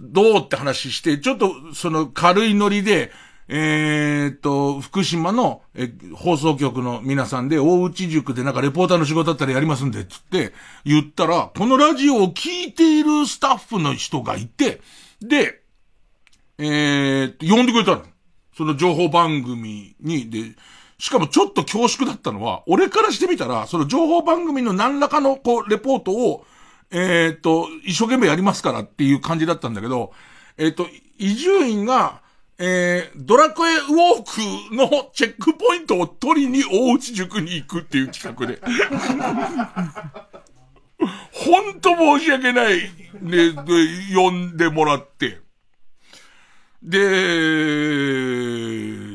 どうって話して、ちょっとその軽いノリで、えー、っと、福島の、え、放送局の皆さんで、大内塾でなんかレポーターの仕事だったらやりますんで、つって言ったら、このラジオを聞いているスタッフの人がいて、で、えー、呼んでくれたの。その情報番組に、で、しかもちょっと恐縮だったのは、俺からしてみたら、その情報番組の何らかの、こう、レポートを、えー、っと、一生懸命やりますからっていう感じだったんだけど、えー、っと、伊集院が、えー、ドラクエウォークのチェックポイントを取りに大内塾に行くっていう企画で。ほんと申し訳ない。ね、で、呼んでもらって。で、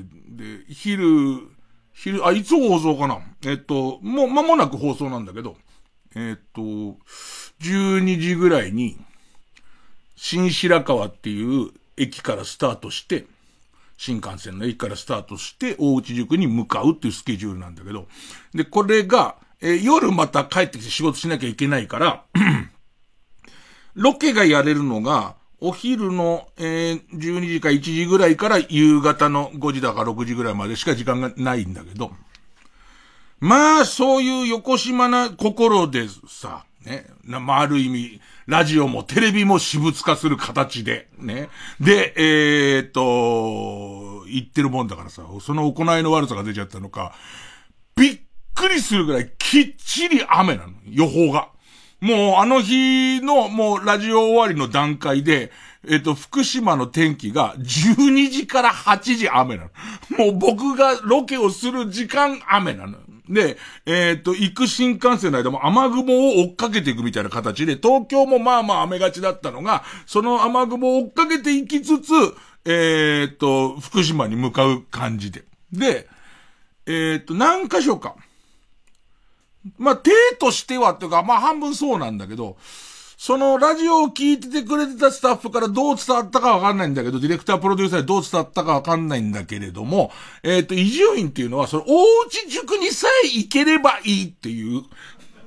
で、昼、昼、あ、いつ放送かな？えっと、もう間もなく放送なんだけど、えっと、12時ぐらいに、新白川っていう駅からスタートして、新幹線の駅からスタートして、大内塾に向かうっていうスケジュールなんだけど、で、これが、えー、夜また帰ってきて仕事しなきゃいけないから、[clears throat] ロケがやれるのが、お昼の、えー、12時か1時ぐらいから夕方の5時だか6時ぐらいまでしか時間がないんだけど、まあ、そういう横島な心でさ、ね、まあ、ある意味、ラジオもテレビも私物化する形で、ね。で、えー、っと、言ってるもんだからさ、その行いの悪さが出ちゃったのか、びっくりするぐらいきっちり雨なの、予報が。もうあの日のもうラジオ終わりの段階で、えっと、福島の天気が12時から8時雨なの。もう僕がロケをする時間雨なの。で、えっ、と、行く新幹線の間も雨雲を追っかけていくみたいな形で、東京もまあまあ雨がちだったのが、その雨雲を追っかけていきつつ、えっ、と、福島に向かう感じで。で、えっ、と、何箇所か。まあ、手としてはっていうか、まあ半分そうなんだけど、そのラジオを聞いててくれてたスタッフからどう伝わったかわかんないんだけど、ディレクタープロデューサーでどう伝わったかわかんないんだけれども、えっ、ー、と、移住院っていうのは、その、大内塾にさえ行ければいいっていう、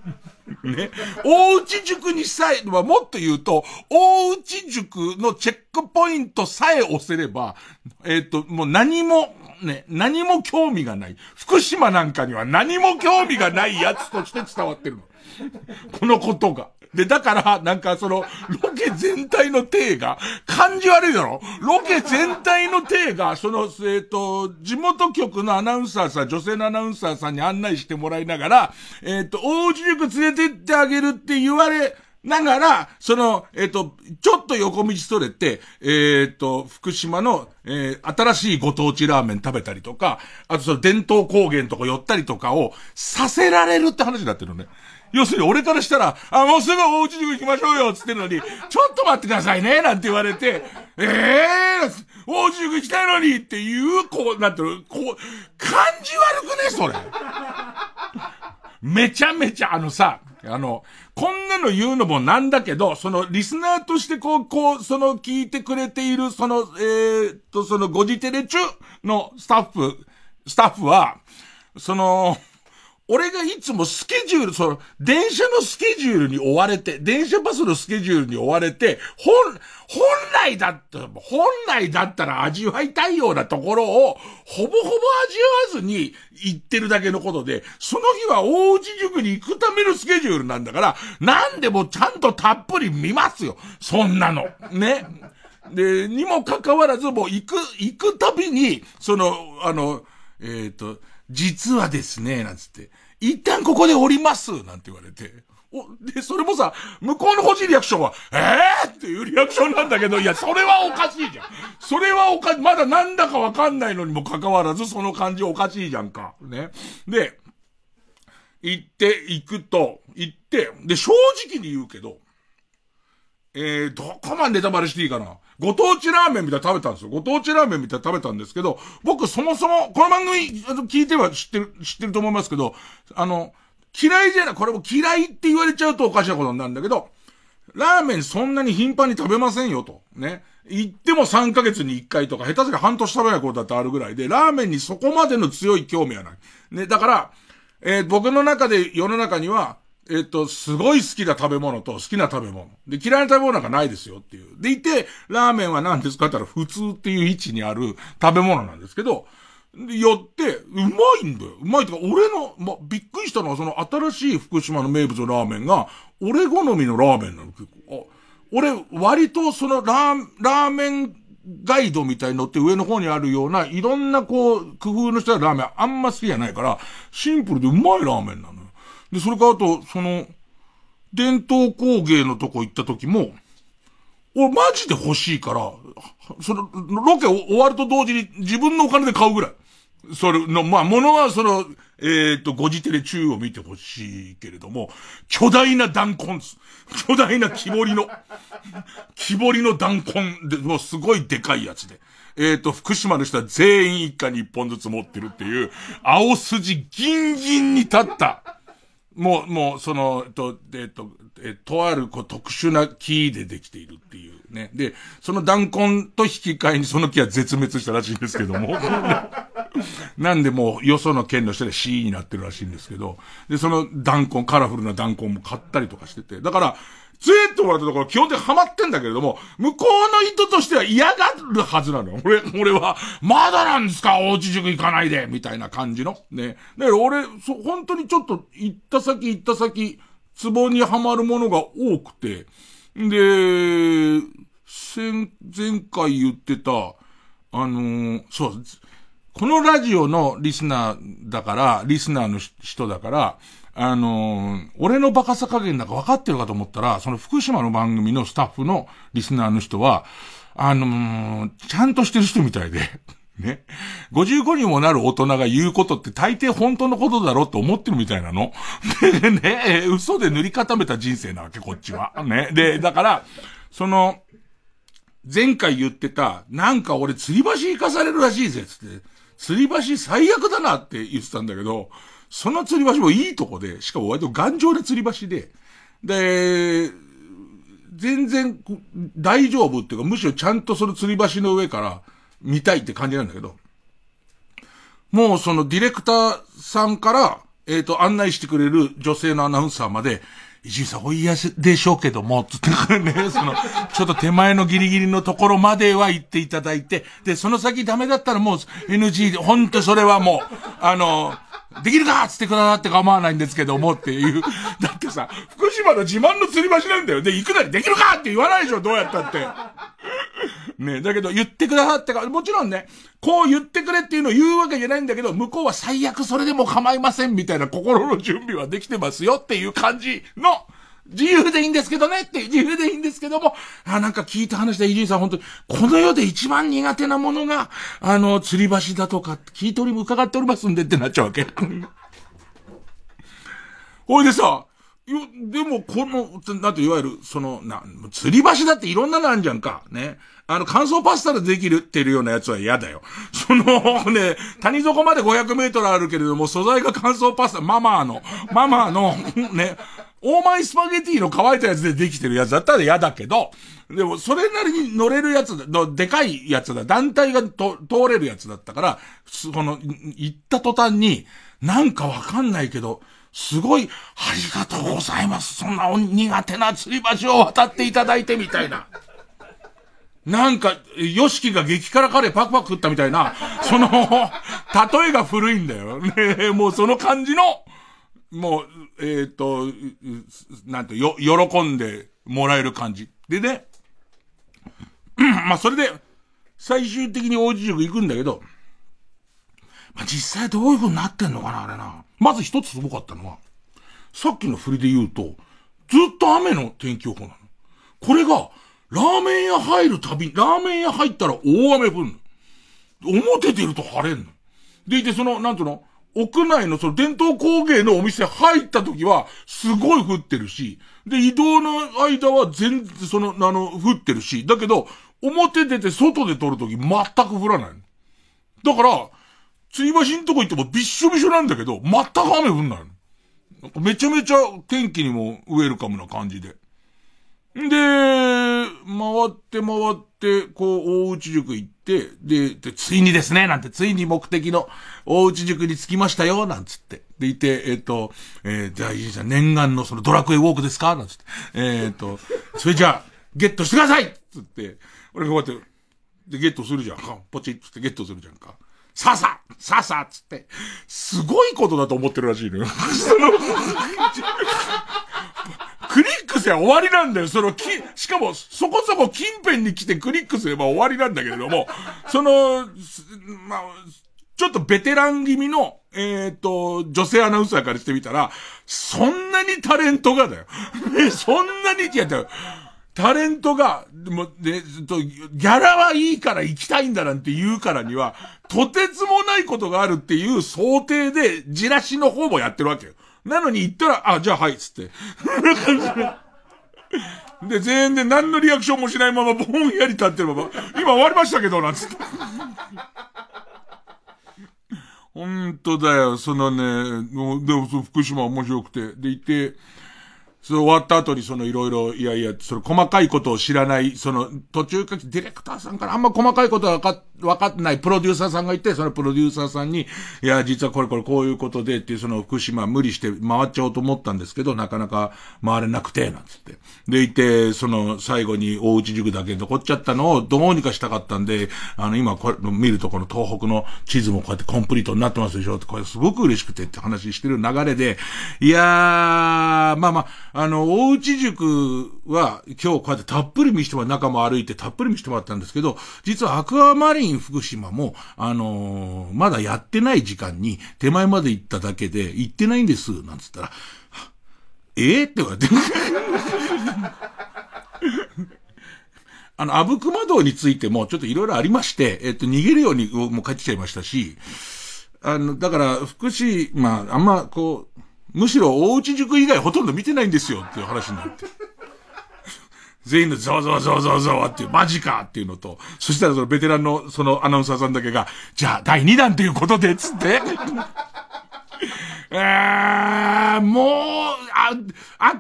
[laughs] ね。大内塾にさえ、まあ、もっと言うと、大内塾のチェックポイントさえ押せれば、えっ、ー、と、もう何も、ね、何も興味がない。福島なんかには何も興味がないやつとして伝わってるの。このことが。で、だから、なんかその、ロケ全体の体が、感じ悪いだろ？ロケ全体の体が、その、えっ、ー、と、地元局のアナウンサーさん、女性のアナウンサーさんに案内してもらいながら、えっ、ー、と、大内塾連れてってあげるって言われ、ながら、その、えっ、ー、と、ちょっと横道それて、えっ、ー、と、福島の、えー、新しいご当地ラーメン食べたりとか、あとその伝統工芸とか寄ったりとかをさせられるって話になってるのね。要するに俺からしたら、あ、もうすぐお家に行きましょうよつってるのに、ちょっと待ってくださいねなんて言われて、ええー、お家に行きたいのにっていう、こう、なんていうの、こう、感じ悪くねそれ。めちゃめちゃあのさ、あの、こんなの言うのもなんだけど、そのリスナーとしてこう、こう、その聞いてくれている、その、えー、っと、そのゴジテレ中のスタッフ、スタッフは、その、俺がいつもスケジュール、その、電車のスケジュールに追われて、電車バスのスケジュールに追われて、本、本来だった、本来だったら味わいたいようなところを、ほぼほぼ味わわずに行ってるだけのことで、その日は大内塾に行くためのスケジュールなんだから、なんでもちゃんとたっぷり見ますよ。そんなの。ね。で、にもかかわらず、もう行く、行くたびに、その、あの、えっ、ー、と、実はですね、なんつって、一旦ここで降りますなんて言われて。お、で、それもさ、向こうの欲しいリアクションは、ええー、っていうリアクションなんだけど、いや、それはおかしいじゃん。それはおか。まだなんだかわかんないのにもかかわらず、その感じおかしいじゃんか。ね。で、行って、行くと、行って、で、正直に言うけど、えー、どこまでネタバレしていいかな。ご当地ラーメンみたいな食べたんですよ。ご当地ラーメンみたいな食べたんですけど、僕そもそも、この番組聞いては知ってる、知ってると思いますけど、あの、嫌いじゃない、これも嫌いって言われちゃうとおかしなことになるんだけど、ラーメンそんなに頻繁に食べませんよと。ね。行っても3ヶ月に1回とか、下手すりゃ半年食べないことだってあるぐらいで、ラーメンにそこまでの強い興味はない。ね。だから、えー、僕の中で世の中には、えっと、すごい好きな食べ物と好きな食べ物。で、嫌いな食べ物なんかないですよっていう。でいて、ラーメンは何ですかって言ったら普通っていう位置にある食べ物なんですけど、で、寄って、うまいんだよ。うまいとか、俺の、ま、びっくりしたのは、その新しい福島の名物のラーメンが、俺好みのラーメンなの。結構。あ俺、割とそのラー、ラーメンガイドみたいのって上の方にあるような、いろんなこう、工夫のしたラーメンあんま好きじゃないから、シンプルでうまいラーメンなの。で、それからあと、その、伝統工芸のとこ行った時も、俺マジで欲しいから、その、ロケ終わると同時に自分のお金で買うぐらい。それの、まあ、ものはその、えっ、ー、と、ゴジテレ中を見てほしいけれども、巨大な弾痕です。巨大な木彫りの、[laughs] 木彫りの弾痕で、もうすごいでかいやつで。えっ、ー、と、福島の人は全員一家に一本ずつ持ってるっていう、青筋ギンギンに立った、もう、もう、その、えっと、えっと、え、とある、こう、特殊な木でできているっていうね。で、その弾痕と引き換えにその木は絶滅したらしいんですけども。[laughs] なんでもう、よその県の人で C になってるらしいんですけど、で、その弾痕、カラフルな弾痕も買ったりとかしてて、だから、ずーっともらったところ基本的にハマってんだけれども、向こうの意図としては嫌がるはずなのよ。俺、俺は、まだなんですか？おうち塾行かないでみたいな感じの。ね。だから俺、そ、本当にちょっと、行った先行った先、ツボにはまるものが多くて、で、前、前回言ってた、あのー、そう、このラジオのリスナーだから、リスナーの人だから、あのー、俺のバカさ加減だか分かってるかと思ったら、その福島の番組のスタッフのリスナーの人は、あのー、ちゃんとしてる人みたいで、[laughs] ね。55にもなる大人が言うことって大抵本当のことだろって思ってるみたいなの。でね、嘘で塗り固めた人生なわけ、こっちは。ね。で、だから、その、前回言ってた、なんか俺釣り橋行かされるらしいぜ、つって。釣り橋最悪だなって言ってたんだけど、その吊り橋もいいとこで、しかも割と頑丈な吊り橋で、で、全然大丈夫っていうか、むしろちゃんとその吊り橋の上から見たいって感じなんだけど、もうそのディレクターさんから、えっ、ー、と、案内してくれる女性のアナウンサーまで、石井さんお嫌でしょうけども、つってね、[laughs] その、ちょっと手前のギリギリのところまでは行っていただいて、で、その先ダメだったらもう NG で、ほんとそれはもう、あの、できるかつってくださって構わないんですけどもっていう。[laughs] だってさ、福島の自慢の吊り橋なんだよ。で、行くなりできるかって言わないでしょ、どうやったって。ねだけど言ってくださってか、もちろんね、こう言ってくれっていうのを言うわけじゃないんだけど、向こうは最悪それでも構いませんみたいな心の準備はできてますよっていう感じの、自由でいいんですけどねって、自由でいいんですけども、あ、なんか聞いた話で伊集院さん本当に、この世で一番苦手なものが、あの、吊り橋だとか、聞いており伺っておりますんでってなっちゃうわけ。[laughs] ほいでさ、よ、でも、この、なんていわゆる、その、な、吊り橋だっていろんなのあるじゃんか。ね。あの、乾燥パスタでできるってるようなやつは嫌だよ。[laughs] そのね、谷底まで500メートルあるけれども、素材が乾燥パスタ、ママの、ママの、ね、オーマイスパゲティの乾いたやつでできてるやつだったら嫌だけど、でも、それなりに乗れるやつだ、でかいやつだ、団体がと通れるやつだったから、この、行った途端に、なんかわかんないけど、すごい、ありがとうございます。そんな苦手な釣り橋を渡っていただいてみたいな。なんか、ヨシキが激辛カレーパクパク食ったみたいな、その、例えが古いんだよ。ねもうその感じの、もう、えっ、ー、と、なんて、よ、喜んでもらえる感じ。でね、[clears throat] まあそれで、最終的に王子塾行くんだけど、まあ実際どういう風になってんのかな、あれな。まず一つすごかったのは、さっきの振りで言うと、ずっと雨の天気予報なの。これが、ラーメン屋入るたび、ラーメン屋入ったら大雨降るの。表出ると晴れんの。でいて、その、なんていうの？屋内のその伝統工芸のお店入った時は、すごい降ってるし、で、移動の間は全然、その、あの、降ってるし、だけど、表出て外で撮る時全く降らない。だから、釣り橋んとこ行ってもびっしょびしょなんだけど、全く雨降んないの。めちゃめちゃ天気にもウェルカムな感じで。で、回って回って、こう、大内塾行って、で、で、ついにですね、なんて、ついに目的の大内塾に着きましたよ、なんつって。でいて、えっ、ー、と、えー、じゃあ、いいじゃん、念願のそのドラクエウォークですか？なんつって。えっ、ー、と、それじゃあ、ゲットしてくださいつって、俺がこうやって、で、ゲットするじゃんか。ポチッつってゲットするじゃんか。ささささつって、すごいことだと思ってるらしいのよ。クリックすれば終わりなんだよ。その、き、しかも、そこそこ近辺に来てクリックすれば終わりなんだけれども、その、まあ、ちょっとベテラン気味の、えっ、ー、と、女性アナウンサーからしてみたら、そんなにタレントがだよ。え、[laughs] そんなに、いや、だよ。タレントが、もで、と、ギャラはいいから行きたいんだなんて言うからには、とてつもないことがあるっていう想定で、じらしの方もやってるわけよ。なのに行ったら、あ、じゃあはい、つって。[laughs] で、全然何のリアクションもしないまま、ぼんやり立ってるまま、今終わりましたけど、なんつって。ほんとだよ、そのね、でも福島面白くて、で行って、それ終わった後にそのいろいろ、いやいや、その細かいことを知らない、その途中かディレクターさんからあんま細かいことはわか、わかってないプロデューサーさんがいて、そのプロデューサーさんに、いや、実はこれこれこういうことでっていうその福島無理して回っちゃおうと思ったんですけど、なかなか回れなくて、なんつって。でいて、その最後に大内塾だけ残っちゃったのをどうにかしたかったんで、あの今これ見るとこの東北の地図もこうやってコンプリートになってますでしょって、これすごく嬉しくてって話してる流れで、いやー、まあまあ、あの、大内塾は今日こうやってたっぷり見してもら中も歩いてたっぷり見してもらったんですけど、実はアクアマリン福島も、あのー、まだやってない時間に手前まで行っただけで行ってないんです、なんつったら、ええー、って言われて。[laughs] あの、あぶくま道についてもちょっといろいろありまして、えっと、逃げるようにもう帰ってきちゃいましたし、あの、だから、福島、あんま、こう、むしろ大内塾以外ほとんど見てないんですよっていう話になって。全員のゾワゾワゾワゾワゾワっていう、マジかっていうのと、そしたらそのベテランのそのアナウンサーさんだけが、じゃあ第2弾ということで、つって。[laughs] えー、もう、あ、アクアマ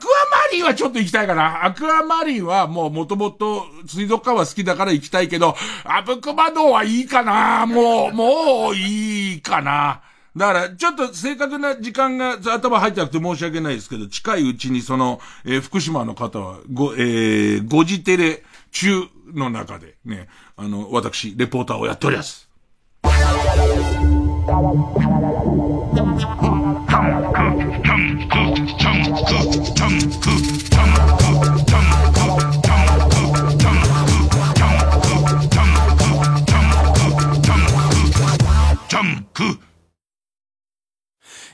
リンはちょっと行きたいかな。アクアマリンはもうもともと水族館は好きだから行きたいけど、アブクマドウはいいかな。もう、もういいかな。だから、ちょっと正確な時間が頭入ってなくて申し訳ないですけど、近いうちにその、えー、福島の方は、ご、えー、ごじテレ中の中でね、あの、私、レポーターをやっております。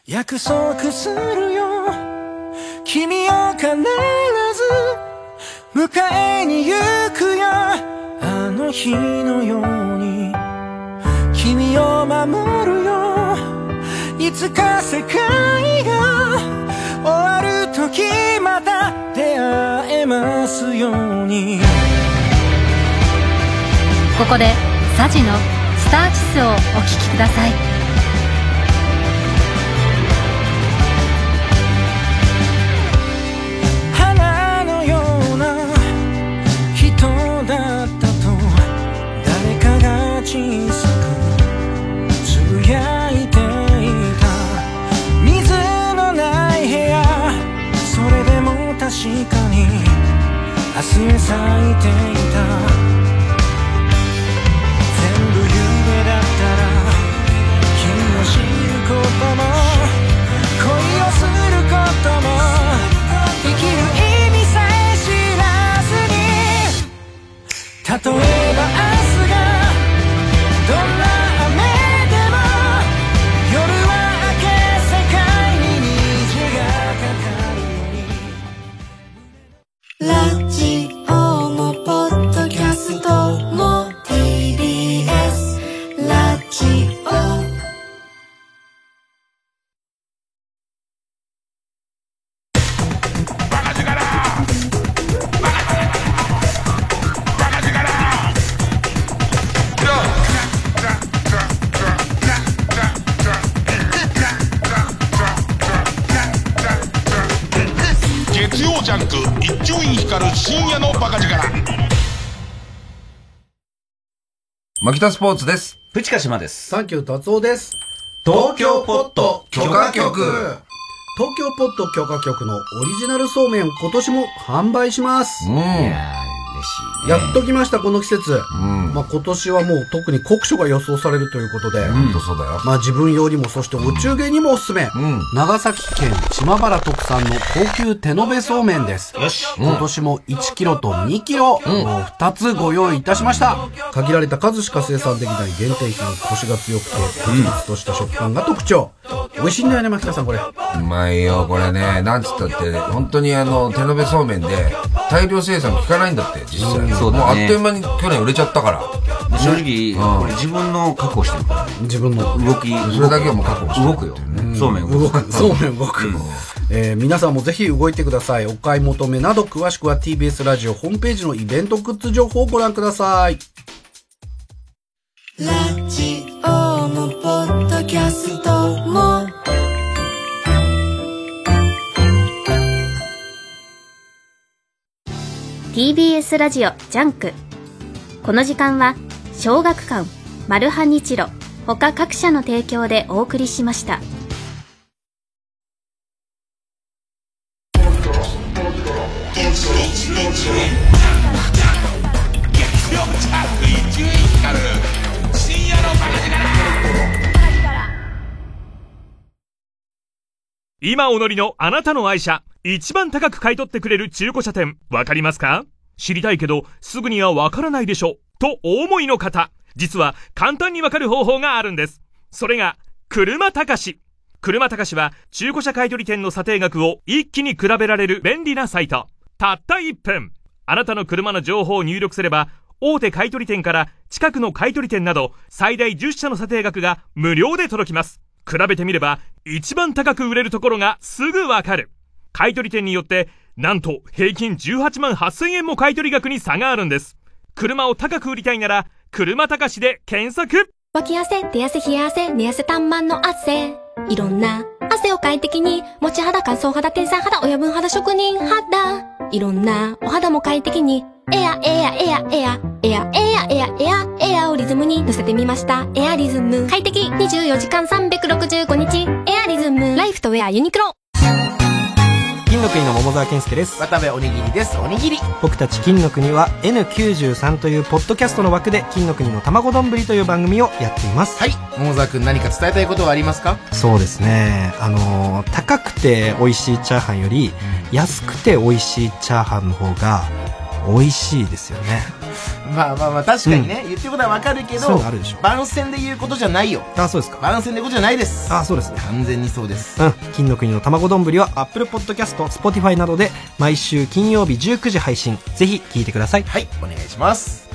約束するよ。君を必ず迎えに行くよ。あの日のように。君を守るよ。いつか世界が終わる時また出会えますように。ここでサジのスターチスをお聴きください。明日へ咲いていた。牧田スポーツです。プチカ島です。サンキュー達夫です。東京ポット許可局。東京ポット許可局のオリジナルそうめん今年も販売します。うん。いやっときました、この季節。まあ今年はもう特に酷暑が予想されるということで。ほんとそうだよ。まあ自分用にも、そしてお中元にもおすすめ。長崎県島原特産の高級手延べそうめんです。よし。今年も1キロと2キロ、もう2つご用意いたしました。限られた数しか生産できない限定品、コシが強くて、ふつふつとした食感が特徴。美味しいんだよね、牧田さん、これ。うまいよ、これね。なんつったって、本当にあの、手延べそうめんで、大量生産効かないんだって、実際。そうだねもうあっという間に去年売れちゃったから。正直、これ自分の確保してるから。自分の動き。それだけはもう確保してる動くよ。そうめん動く。[laughs] そうめん動く。えー皆さんもぜひ動いてください。お買い求めなど詳しくは TBS ラジオホームページのイベントグッズ情報をご覧ください。ラジオもポッドキャストも TBS ラジオジャンク。この時間は小学館マルハニチロ他各社の提供でお送りしました。今お乗りのあなたの愛車、一番高く買い取ってくれる中古車店、わかりますか？知りたいけど、すぐにはわからないでしょ。とお思いの方、実は簡単にわかる方法があるんです。それが、車高し。車高しは中古車買取店の査定額を一気に比べられる便利なサイト。たった1分。あなたの車の情報を入力すれば、大手買取店から近くの買取店など最大10社の査定額が無料で届きます。比べてみれば一番高く売れるところがすぐわかる。買取店によってなんと平均18万8000円も買取額に差があるんです。車を高く売りたいなら車高しで検索脇汗、手汗、冷や汗、寝汗、たんまんの汗。いろんな汗を快適に持ち肌、乾燥肌、天才肌、親分肌、職人肌。いろんなお肌も快適にエア、エア、エア、エア、エア、エア、エア、エア、エアをリズムに乗せてみました。エアリズム。快適24時間365日。エアリズム。ライフとウェアユニクロ。金の国の桃沢健介です。渡部おにぎりです。おにぎり。僕たち金の国は N93 というポッドキャストの枠で金の国の卵丼という番組をやっています。はい。桃沢くん何か伝えたいことはありますか？そうですね。あのー高くて美味しいチャーハンより安くて美味しいチャーハンの方が美味しいですよね。[laughs] まあまあまあ確かにね、言ってることはわかるけどそういうのあるでしょ。番宣で言うことじゃないよ。あそうですか。番宣で言うことじゃないです。あそうですね。完全にそうです。うん。金の国の卵丼は Apple Podcast Spotify などで毎週金曜日19時配信。ぜひ聞いてください。はいお願いします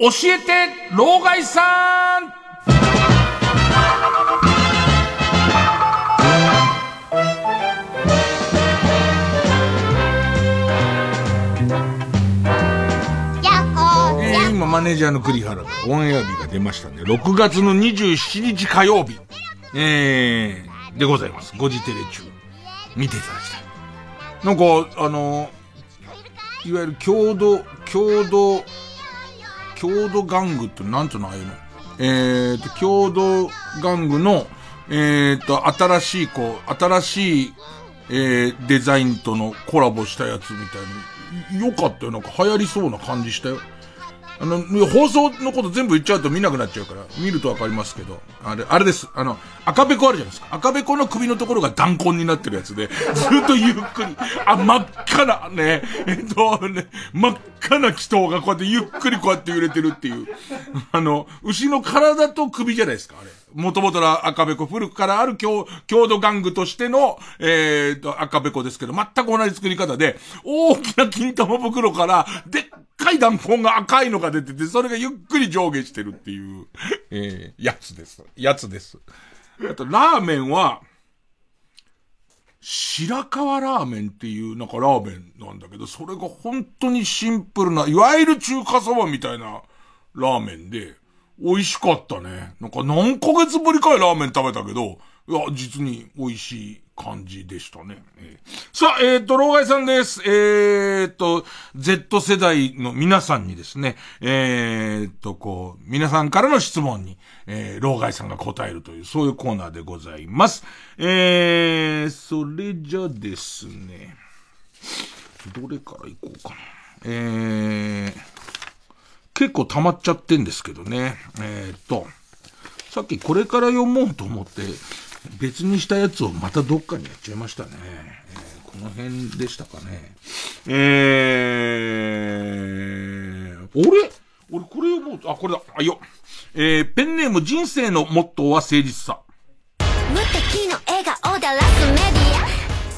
教えて、老害さん。えー今マネージャーの栗原がオンエア日が出ましたんで、6月の27日火曜日、えー、でございます。5時テレ中、見ていただきたい。なんか、あの、いわゆる郷土、郷土、郷土玩具ってなんていうのああいうの？えーと、郷土玩具の、えーと、新しい、こう、新しい、えー、デザインとのコラボしたやつみたいな。よかったよ。なんか流行りそうな感じしたよ。あの、放送のこと全部言っちゃうと見なくなっちゃうから、見るとわかりますけど、あれ、あれです。あの、赤べこあるじゃないですか。赤べこの首のところが弾痕になってるやつで、[laughs] ずっとゆっくり、あ、真っ赤な、ね、えっと、ね、真っ赤な祈祷がこうやってゆっくりこうやって揺れてるっていう。[laughs] あの、牛の体と首じゃないですか、あれ。もともとの赤べこ、古くからある郷土玩具としての、えー、と、赤べこですけど、全く同じ作り方で、大きな金玉袋から、でっかい弾痕が赤いのが出てて、それがゆっくり上下してるっていう、えー、やつです。やつです。あと、ラーメンは、白川ラーメンっていうなんかラーメンなんだけど、それが本当にシンプルな、いわゆる中華そばみたいなラーメンで、美味しかったね。なんか何ヶ月ぶりかいラーメン食べたけど、いや、実に美味しか感じでしたね。えー、さあ、えっ、と、老害さんです。えっ、と、Z 世代の皆さんにですね、えっ、と、こう、皆さんからの質問に、えー、老害さんが答えるという、そういうコーナーでございます。えー、それじゃですね、どれから行こうかな。えー、結構溜まっちゃってんですけどね。えっ、と、さっきこれから読もうと思って、別にしたやつをまたどっかにやっちゃいましたね。えー、この辺でしたかね。えー、俺俺これ読もうあ、これだ。あ、よ。えー、ペンネーム人生のモットーは誠実さ。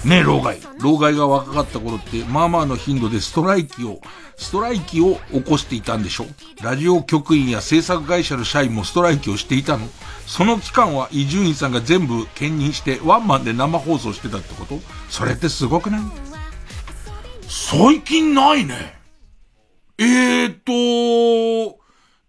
ね、老害。老害が若かった頃って、まあまあの頻度でストライキを、ストライキを起こしていたんでしょラジオ局員や制作会社の社員もストライキをしていたの。その期間は伊集院さんが全部兼任してワンマンで生放送してたってこと。それってすごくない？最近ないね。えーと、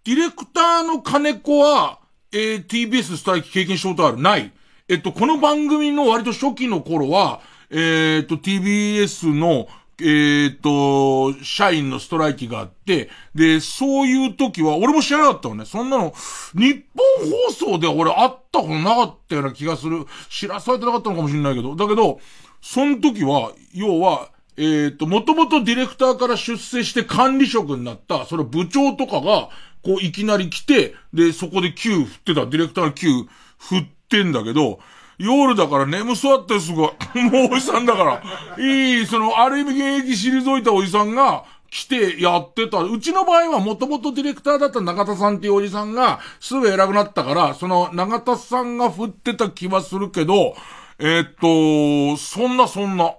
ディレクターの金子は、えー、TBS ストライキ経験したことある？ない。えっと、この番組の割と初期の頃は、えっ、ー、と、TBS の、えっ、と、社員のストライキがあって、で、そういう時は、俺も知らなかったのね。そんなの、日本放送では俺会ったことなかったような気がする。知らされてなかったのかもしれないけど。だけど、その時は、要は、えっ、と、もともとディレクターから出世して管理職になった、その部長とかが、こういきなり来て、で、そこで Q 振ってた、ディレクターの Q 振ってんだけど、夜だから眠そうってすごい。[laughs] もうおじさんだから。いい、その、ある意味現役退いたおじさんが、来てやってた。うちの場合はもともとディレクターだった中田さんっていうおじさんが、すぐ偉くなったから、その中田さんが振ってた気はするけど、えー、っと、そんなそんな。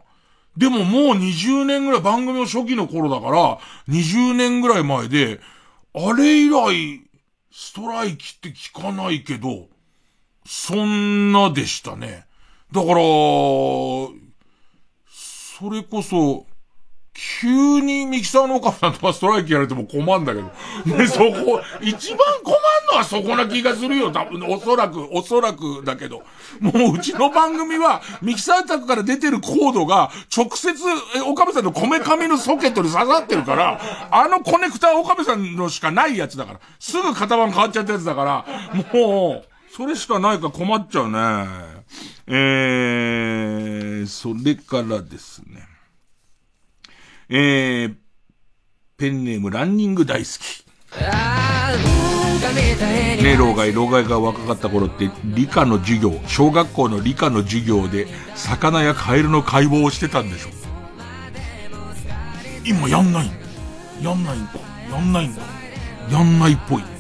でももう20年ぐらい、番組の初期の頃だから、20年ぐらい前で、あれ以来、ストライキって聞かないけど、そんなでしたね。だから、それこそ、急にミキサーの岡さんとかストライキやられても困んだけど。で、[laughs] そこ、一番困んのはそこな気がするよ。多分、おそらく、おそらくだけど。もううちの番組は、ミキサー宅から出てるコードが、直接、岡部さんのこめかみのソケットに刺さってるから、あのコネクター岡部さんのしかないやつだから。すぐ型番変わっちゃったやつだから、もう、それしかないか困っちゃうね。えー、それからですね。えー、ペンネームランニング大好き。ねえ、老害、老害が若かった頃って、理科の授業、小学校の理科の授業で、魚やカエルの解剖をしてたんでしょ。今やんないやんないんだ。やんないんだ。やんないっぽい。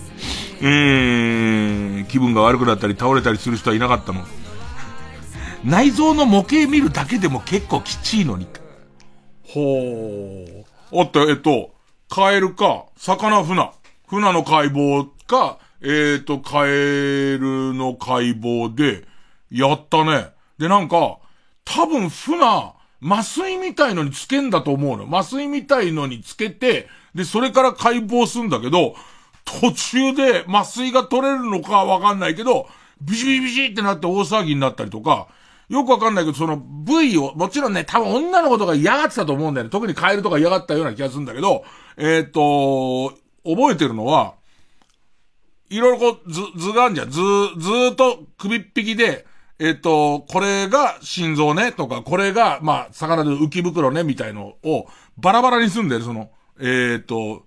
えー、気分が悪くなったり倒れたりする人はいなかったの。内臓の模型見るだけでも結構きちいのに。ほー。あった、えっと、カエルか、魚船。船の解剖か、えっ、ー、と、カエルの解剖で、やったね。で、なんか、多分船、麻酔みたいのにつけんだと思うの。麻酔みたいのにつけて、で、それから解剖するんだけど、途中で麻酔が取れるのかわかんないけど、ビシビシビシってなって大騒ぎになったりとか、よくわかんないけど、その部位を、もちろんね、多分女の子とか嫌がってたと思うんだよね。特にカエルとか嫌がったような気がするんだけど、えっ、と、覚えてるのは、いろいろこう、図、図があるじゃん。図、ずーっと首っ引きで、えっ、と、これが心臓ね、とか、これが、まあ、魚で浮き袋ね、みたいのを、バラバラにすんだよ、その、えっ、と、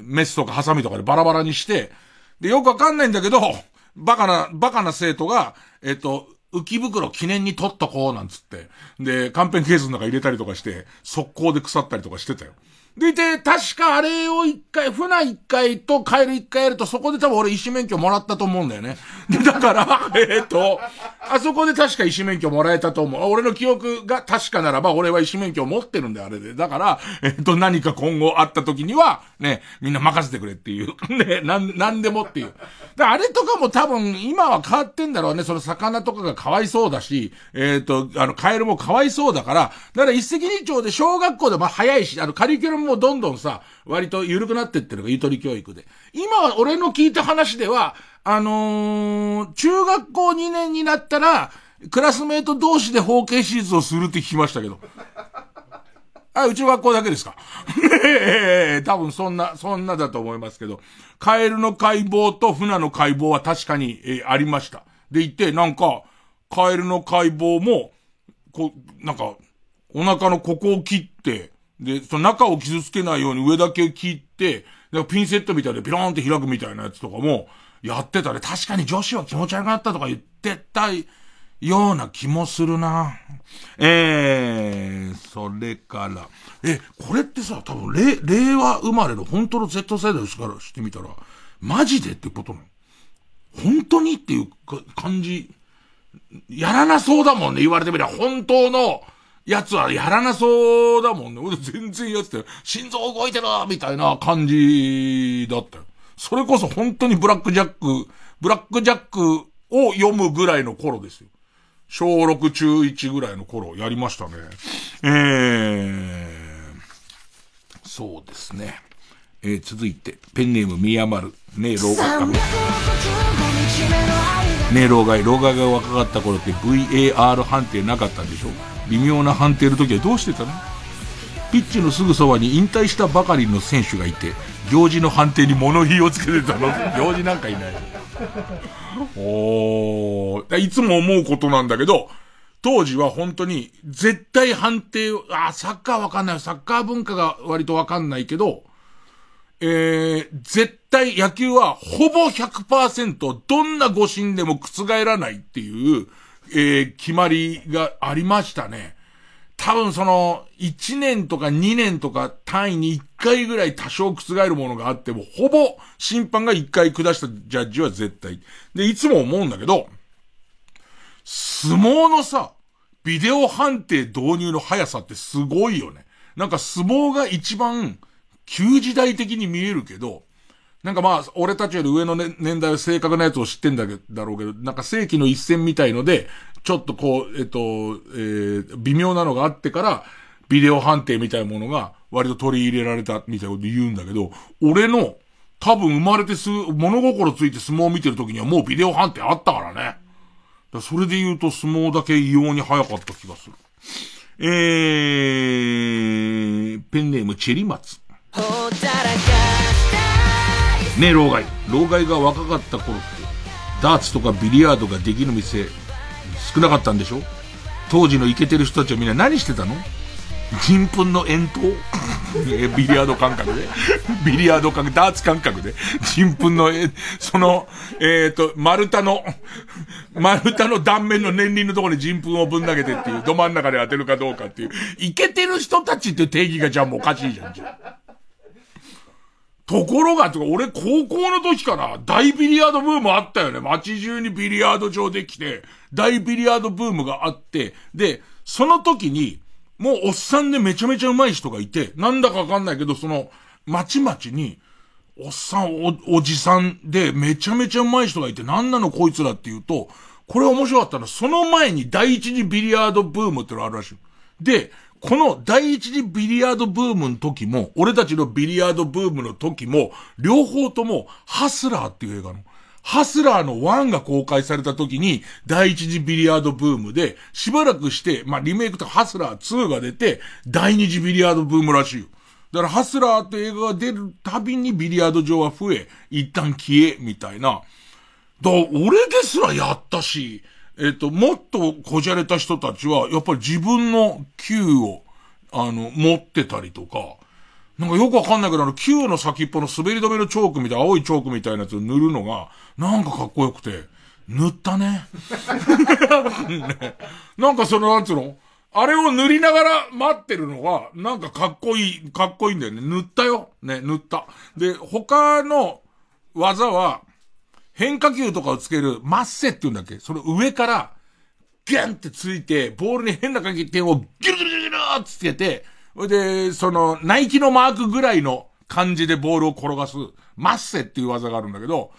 メスとかハサミとかでバラバラにして、で、よくわかんないんだけど、バカな、バカな生徒が、えっと、浮き袋記念に取っとこうなんつって。で、カンペンケースの中入れたりとかして、速攻で腐ったりとかしてたよ。でいて、確かあれを一回、船一回とカエル一回やると、そこで多分俺医師免許もらったと思うんだよね。で、[laughs] だから、えっ、と、あそこで確か医師免許もらえたと思う。俺の記憶が確かならば、俺は医師免許を持ってるんだよ、あれで。だから、えっ、と、何か今後あった時には、ね、みんな任せてくれっていう。[laughs] ね、なん、なんでもっていう。で、あれとかも多分、今は変わってんだろうね。その魚とかがかわいそうだし、えっ、と、あの、カエルもかわいそうだから、だから一石二鳥で小学校でも早いし、あの、カリキュラムもどんどんさ、割と緩くなってってるのがゆとり教育で。今は俺の聞いた話では、あのー、中学校2年になったら、クラスメート同士で包茎手術をするって聞きましたけど。あ、うちの学校だけですか？ええ多分そんな、そんなだと思いますけど、カエルの解剖と船の解剖は確かに、えーありました。で言って、なんか、カエルの解剖も、こう、なんか、お腹のここを切って、で、その中を傷つけないように上だけ切って、でピンセットみたいでピローンって開くみたいなやつとかも、やってたね。確かに女子は気持ち悪かったとか言ってたような気もするな。えー、それから、え、これってさ、多分、令、令和生まれの本当の Z 世代からしてみたら、マジでってことなの本当にっていう感じ、やらなそうだもんね、言われてみれば。本当のやつはやらなそうだもんね。俺全然やってたよ。心臓動いてるみたいな感じだったよ。それこそ本当にブラックジャック、ブラックジャックを読むぐらいの頃ですよ。小6中1ぐらいの頃やりましたね。えー、そうですね。えー、続いて、ペンネーム宮丸。ねえ、老害。ねえ、老害。老害が若かった頃って VAR 判定なかったんでしょう微妙な判定の時はどうしてたの？ピッチのすぐそばに引退したばかりの選手がいて、行事の判定に物言いをつけてたの？行事なんかいない。おー、いつも思うことなんだけど、当時は本当に絶対判定を、あ、サッカーわかんない。サッカー文化が割とわかんないけど、えー、絶対野球はほぼ100%どんな誤審でも覆らないっていう、えー、決まりがありましたね。多分その、1年とか2年とか単位に1回ぐらい多少覆るものがあっても、ほぼ審判が1回下したジャッジは絶対。で、いつも思うんだけど、相撲のさ、ビデオ判定導入の速さってすごいよね。なんか相撲が一番旧時代的に見えるけど、なんかまあ、俺たちより上の、ね、年代は正確なやつを知ってんだけど、だろうけど、なんか世紀の一戦みたいので、ちょっとこう、えっと、えー、微妙なのがあってから、ビデオ判定みたいなものが割と取り入れられたみたいなこと言うんだけど、俺の多分生まれてす、物心ついて相撲を見てる時にはもうビデオ判定あったからね。だそれで言うと相撲だけ異様に早かった気がする。えー、ペンネームチェリマツ。ね、老害。老害が若かった頃って、ダーツとかビリヤードができる店、少なかったんでしょ？当時のイケてる人たちはみんな何してたの？人糞の遠投？ビリヤード感覚で？ビリヤード感覚、ダーツ感覚で？人糞の、え、その、えっ、ー、と、丸太の、丸太の断面の年輪のところに人糞をぶん投げてっていう、ど真ん中で当てるかどうかっていう、イケてる人たちっていう定義がじゃあもうおかしいじゃん、じゃところが、俺高校の時から大ビリヤードブームあったよね。街中にビリヤード場できて、大ビリヤードブームがあって、で、その時に、もうおっさんでめちゃめちゃ上手い人がいて、なんだかわかんないけど、その、街々に、おっさん、お、おじさんでめちゃめちゃ上手い人がいて、なんなのこいつらっていうと、これ面白かったの、その前に第一次ビリヤードブームってのがあるらしい。で、この第一次ビリヤードブームの時も、俺たちのビリヤードブームの時も、両方とも、ハスラーっていう映画の、ハスラーの1が公開された時に、第一次ビリヤードブームで、しばらくして、まあ、リメイクとハスラー2が出て、第二次ビリヤードブームらしいよ。だから、ハスラーって映画が出るたびにビリヤード場は増え、一旦消え、みたいな。だ俺ですらやったし、えっ、と、もっとこじゃれた人たちは、やっぱり自分の球を、あの、持ってたりとか、なんかよくわかんないけど、あの、球の先っぽの滑り止めのチョークみたいな、青いチョークみたいなやつを塗るのが、なんかかっこよくて、塗ったね。ね [laughs] なんかその、なんつうの？あれを塗りながら待ってるのが、なんかかっこいい、かっこいいんだよね。塗ったよ。ね、塗った。で、他の技は、変化球とかをつける、マッセって言うんだっけ？その上から、ギャンってついて、ボールに変な回転をギュルギュルギュルギルってつけて、それで、その、ナイキのマークぐらいの感じでボールを転がす、マッセっていう技があるんだけど、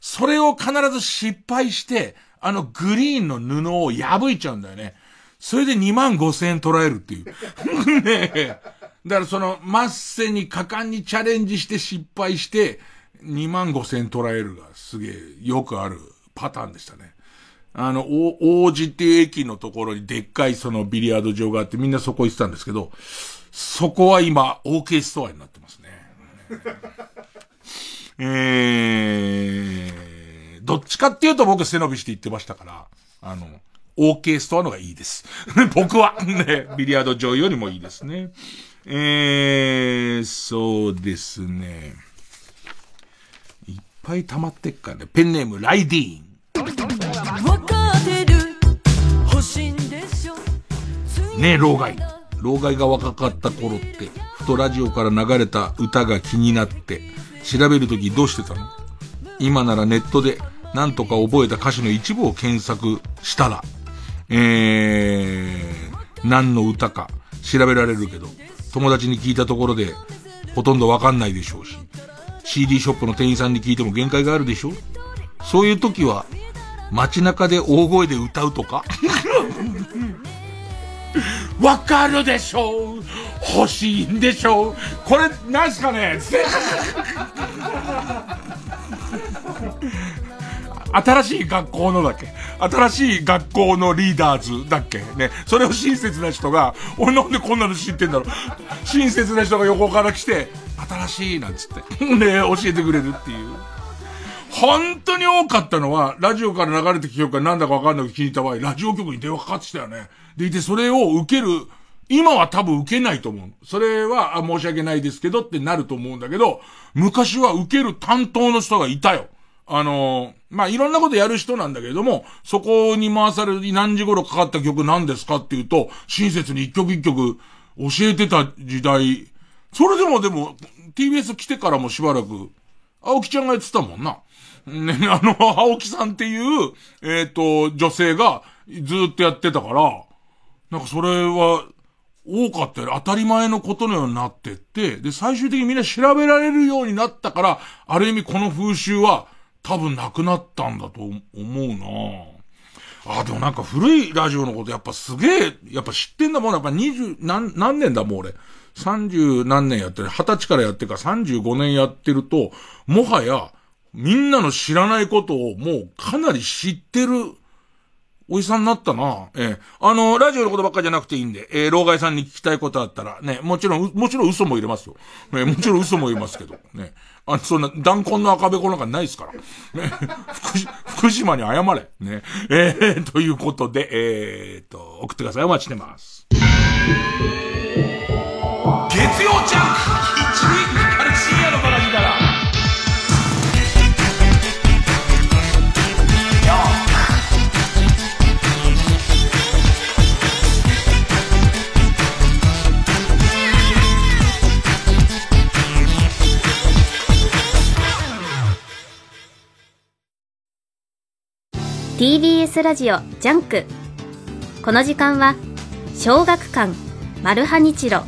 それを必ず失敗して、あのグリーンの布を破いちゃうんだよね。それで2万5千円取られるっていう。ねえ。だからその、マッセに果敢にチャレンジして失敗して、2万5千円取られるがすげえよくあるパターンでしたね。あの、お王子って駅のところにでっかいそのビリヤード場があってみんなそこ行ってたんですけど、そこは今、OK ストアになってますね。[laughs] えー、どっちかっていうと僕背伸びして言ってましたから、あの、OK ストアのがいいです。[laughs] 僕は、ね、ビリヤード場よりもいいですね。えー、そうですね。いっぱい溜まってっからね。ペンネーム、ライディーン。ねえ、老害。老害が若かった頃って、ふとラジオから流れた歌が気になって、調べるときどうしてたの？今ならネットで、なんとか覚えた歌詞の一部を検索したら、えー、何の歌か調べられるけど、友達に聞いたところで、ほとんどわかんないでしょうし、CD ショップの店員さんに聞いても限界があるでしょ？そういう時は、街中で大声で歌うとか？わかるでしょう。欲しいんでしょう。これ、何すかね？新しい学校のだっけ新しい学校のリーダーズだっけ？ね。それを親切な人が、俺なんでこんなの知ってんだろう？親切な人が横から来て、新しいなんつって。[laughs] ね教えてくれるっていう。本当に多かったのは、ラジオから流れてきた曲がなんだかわかんなく聞いた場合、ラジオ局に電話かかってたよね。でいて、それを受ける、今は多分受けないと思う。それは、申し訳ないですけどってなると思うんだけど、昔は受ける担当の人がいたよ。あのまあ、いろんなことやる人なんだけれども、そこに回される何時頃かかった曲何ですかっていうと、親切に一曲一曲教えてた時代、それでもでも、TBS 来てからもしばらく、青木ちゃんがやってたもんな。ね、[laughs] あの、青木さんっていう、えっ、ー、と、女性がずっとやってたから、なんかそれは、多かったよ。当たり前のことのようになってって、で、最終的にみんな調べられるようになったから、ある意味この風習は、多分なくなったんだと思うなあ、でもなんか古いラジオのことやっぱすげえ、やっぱ知ってんだもん。やっぱ二十、何、何年だもん俺。三十何年やってる。二十歳からやってから三十五年やってると、もはや、みんなの知らないことをもうかなり知ってるおじさんになったな。ええあの、ラジオのことばっかじゃなくていいんで、えー、老害さんに聞きたいことあったら、ね、もちろん、もちろん嘘も入れますよ。ね、もちろん嘘も入れますけど、ね。あ、そんな、弾痕の赤べこなんかないですから。[laughs] 福島に謝れ。ね。えー、ということで、えー、と、送ってください。お待ちしてます。月曜ジャンク TBS ラジオジャンク。この時間は小学館マルハニチロ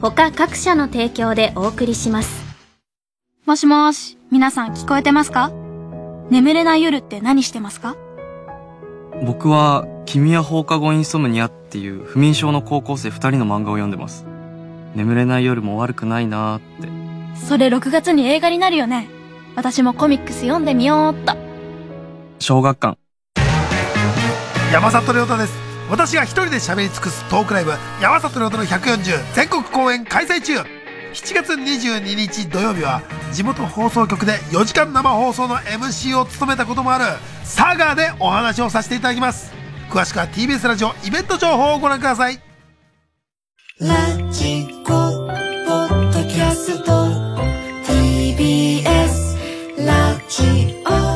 他各社の提供でお送りします。もしもし皆さん聞こえてますか？眠れない夜って何してますか？僕は「君は放課後インソムニア」っていう不眠症の高校生2人の漫画を読んでます。眠れない夜も悪くないなーって。それ6月に映画になるよね。私もコミックス読んでみようっと。小学館山里亮太です。私が一人で喋り尽くすトークライブ山里亮太の140全国公演開催中。7月22日土曜日は地元放送局で4時間生放送の MC を務めたこともあるサガーでお話をさせていただきます。詳しくは TBS ラジオイベント情報をご覧ください。ラジコポッドキャスト TBS ラジオ。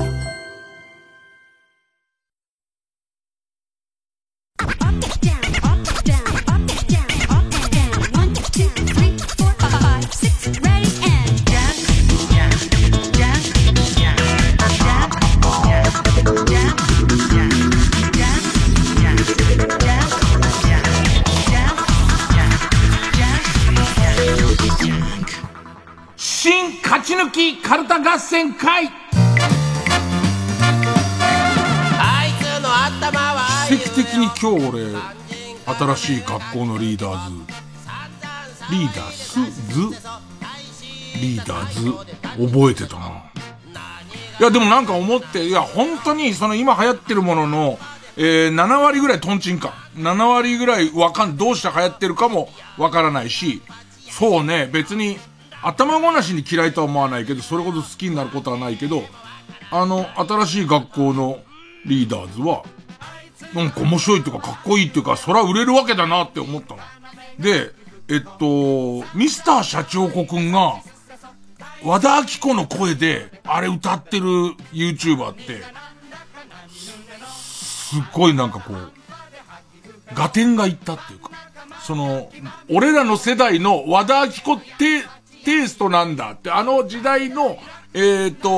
抜きカルタ合戦会。奇跡的に今日俺新しい学校のリーダーズ。リーダースズ？リーダーズ？覚えてたな。いやでもなんか思っていや本当にその今流行ってるもののえー、7割ぐらいトンチンか。7割ぐらいわかん、どうして流行ってるかもわからないし、そうね、別に、頭ごなしに嫌いとは思わないけど、それほど好きになることはないけど、あの、新しい学校のリーダーズは、なんか面白いっていうか、かっこいいっていうか、そら売れるわけだなって思ったの。で、えっと、ミスター社長子くんが、和田明子の声で、あれ歌ってる YouTuber って、すっごいなんかこう、合点がいったっていうか、その、俺らの世代の和田明子テテイストなんだって、あの時代の、えっ、ー、と、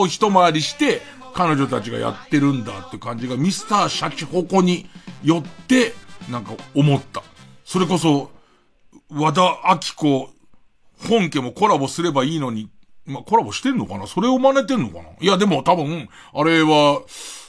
を一回りして、彼女たちがやってるんだって感じが、ミスターシャチホコによって、なんか思った。それこそ、和田明子、本家もコラボすればいいのに、まあ、コラボしてんのかな？それを真似てんのかな？いや、でも多分、あれは、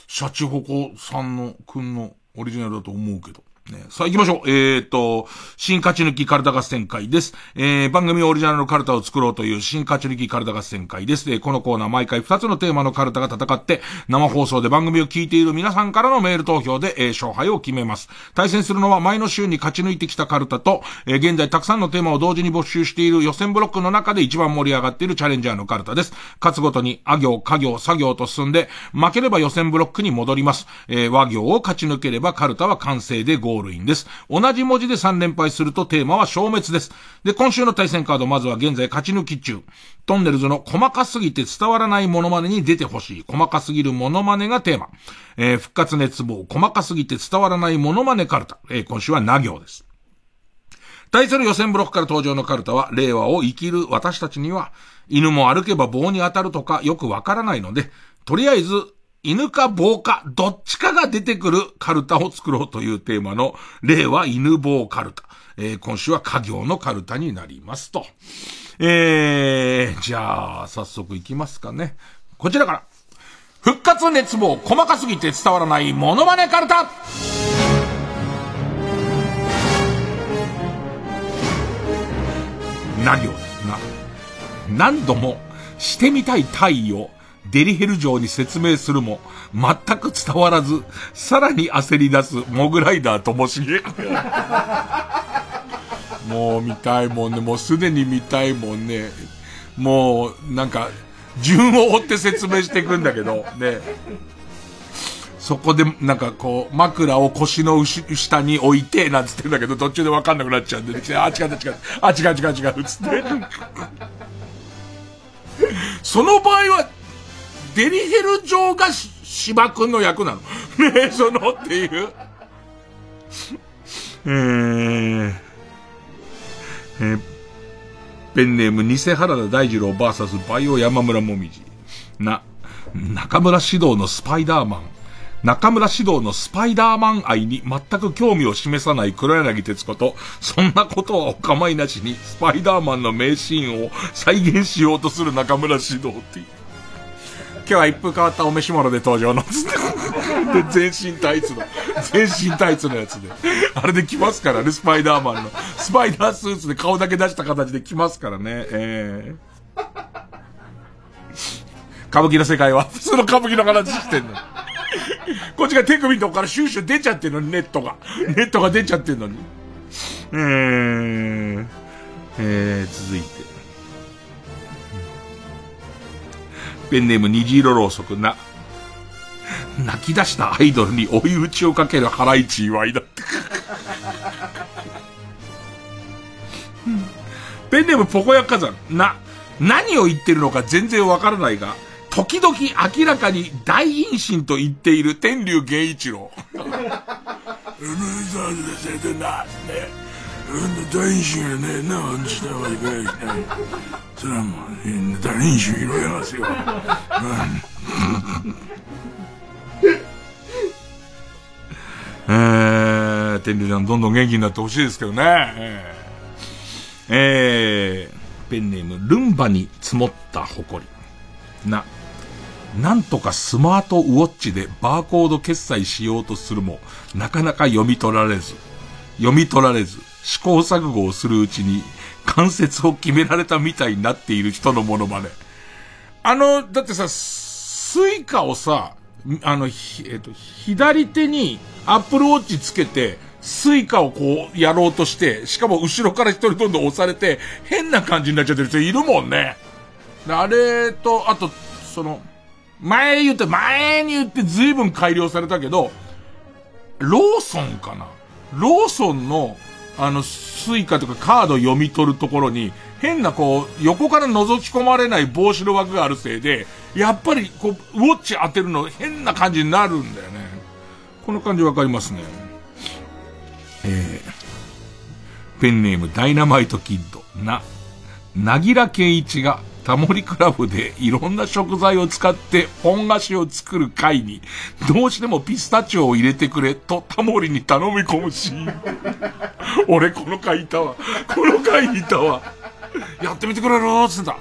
シャチホコさんの、くんのオリジナルだと思うけど。ね、さあ行きましょう。えー、っと、新勝ち抜きカルタ合戦会です。えー、番組オリジナルのカルタを作ろうという新勝ち抜きカルタ合戦会です。えー、このコーナー毎回2つのテーマのカルタが戦って、生放送で番組を聞いている皆さんからのメール投票で、えー、勝敗を決めます。対戦するのは前の週に勝ち抜いてきたカルタと、えー、現在たくさんのテーマを同時に募集している予選ブロックの中で一番盛り上がっているチャレンジャーのカルタです。勝つごとに、あ行、家行、作業と進んで、負ければ予選ブロックに戻ります。えー、和行を勝ち抜ければカルタは完成で合ールインです。同じ文字で3連敗するとテーマは消滅です。で、今週の対戦カード、まずは現在勝ち抜き中。トンネルズの細かすぎて伝わらないモノマネに出てほしい。細かすぎるモノマネがテーマ。えー、復活熱望、細かすぎて伝わらないモノマネカルタ。えー、今週はな行です。対する予選ブロックから登場のカルタは、令和を生きる私たちには、犬も歩けば棒に当たるとかよくわからないので、とりあえず犬か棒か、どっちかが出てくるカルタを作ろうというテーマの、例は犬棒カルタ。えー、今週は家業のカルタになりますと。えー、じゃあ、早速行きますかね。こちらから。復活熱望、細かすぎて伝わらないモノマネカルタな行ですな。何度もしてみたい体位をデリヘル城に説明するも、全く伝わらず、さらに焦り出すモグライダーともしげ。[laughs] もう見たいもんね。もうすでに見たいもんね。もう、なんか、順を追って説明していくんだけど、ね。そこで、なんかこう、枕を腰の下に置いて、なんつってんだけど、途中でわかんなくなっちゃうんで、あ、違う違う違う、あ、違う違う違う、つって。[laughs] その場合は、デリヘル城が芝くんの役なの？ねえ、そのっていう。[laughs] えー、えー、ペンネーム偽原田大二郎バーサスバイオ山村もみじ。な、中村指導のスパイダーマン。中村指導のスパイダーマン愛に全く興味を示さない黒柳徹子と、そんなことはお構いなしに、スパイダーマンの名シーンを再現しようとする中村指導っていう。今日は一風変わったお召し物で登場の、で、全身タイツの、全身タイツのやつで。あれで来ますからね、スパイダーマンの。スパイダースーツで顔だけ出した形で来ますからね、えー、歌舞伎の世界は普通の歌舞伎の形してんの。こっちが手首のとこからシューシュー出ちゃってんのに、ネットが。ネットが出ちゃってんのに。えー、えー、続いて。ペンネーム虹色ろうそくな。泣き出したアイドルに追い打ちをかけるハライチ祝いだって。[laughs] ペンネームポコヤ火山。な、何を言ってるのか全然わからないが、時々明らかに大陰神と言っている天竜源一郎。[laughs] うるさいですね。大陰神がね、な、したはいけない。それはもう、大陰神拾いますよ。えー、天竜ちゃんどんどん元気になってほしいですけどね。え、えー、ペンネーム、ルンバに積もった誇り。な、なんとかスマートウォッチでバーコード決済しようとするも、なかなか読み取られず、読み取られず、試行錯誤をするうちに、関節を決められたみたいになっている人のものまね。あの、だってさ、スイカをさ、あの、えっ、と、左手に Apple Watch つけて、 Suica をこうやろうとして、しかも後ろから一人どんどん押されて、変な感じになっちゃってる人いるもんね。あれと、あと、その、前言って、前に言って随分改良されたけど、ローソンかな？ローソンの、あの、 Suica とかカード読み取るところに、変なこう、横から覗き込まれない帽子の枠があるせいで、やっぱりこう、ウォッチ当てるの変な感じになるんだよね。この感じわかりますね。えー、ペンネームダイナマイトキッド。な、なぎら健一がタモリクラブでいろんな食材を使って本菓子を作る会に、どうしてもピスタチオを入れてくれとタモリに頼み込むシーン。俺この会いたわ。この会にいたわ。やってみてくれる？つってた。ね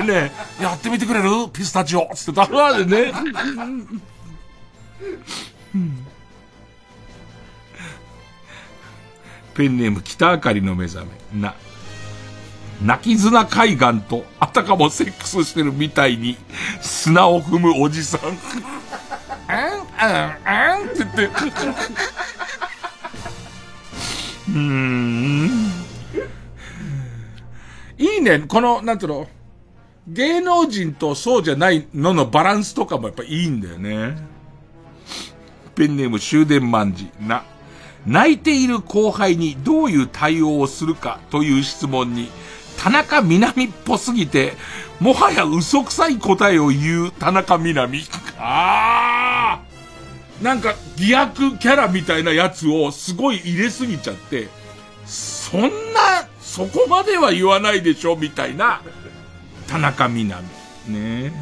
えねえ、やってみてくれる？ピスタチオつってた。あれね。うんペンネーム北あかりの目覚め。な。泣き綱海岸とあたかもセックスしてるみたいに砂を踏むおじさん。[laughs] あん、あん、あんって言って。うーん。いいね。この、なんていうの？芸能人とそうじゃないののバランスとかもやっぱいいんだよね。ペンネーム終電万事。な。泣いている後輩にどういう対応をするかという質問に、田中みなみっぽすぎて、もはや嘘くさい答えを言う田中みなみ。あーなんか、疑惑キャラみたいなやつをすごい入れすぎちゃって、そんな、そこまでは言わないでしょみたいな、田中みなみ。ねえ。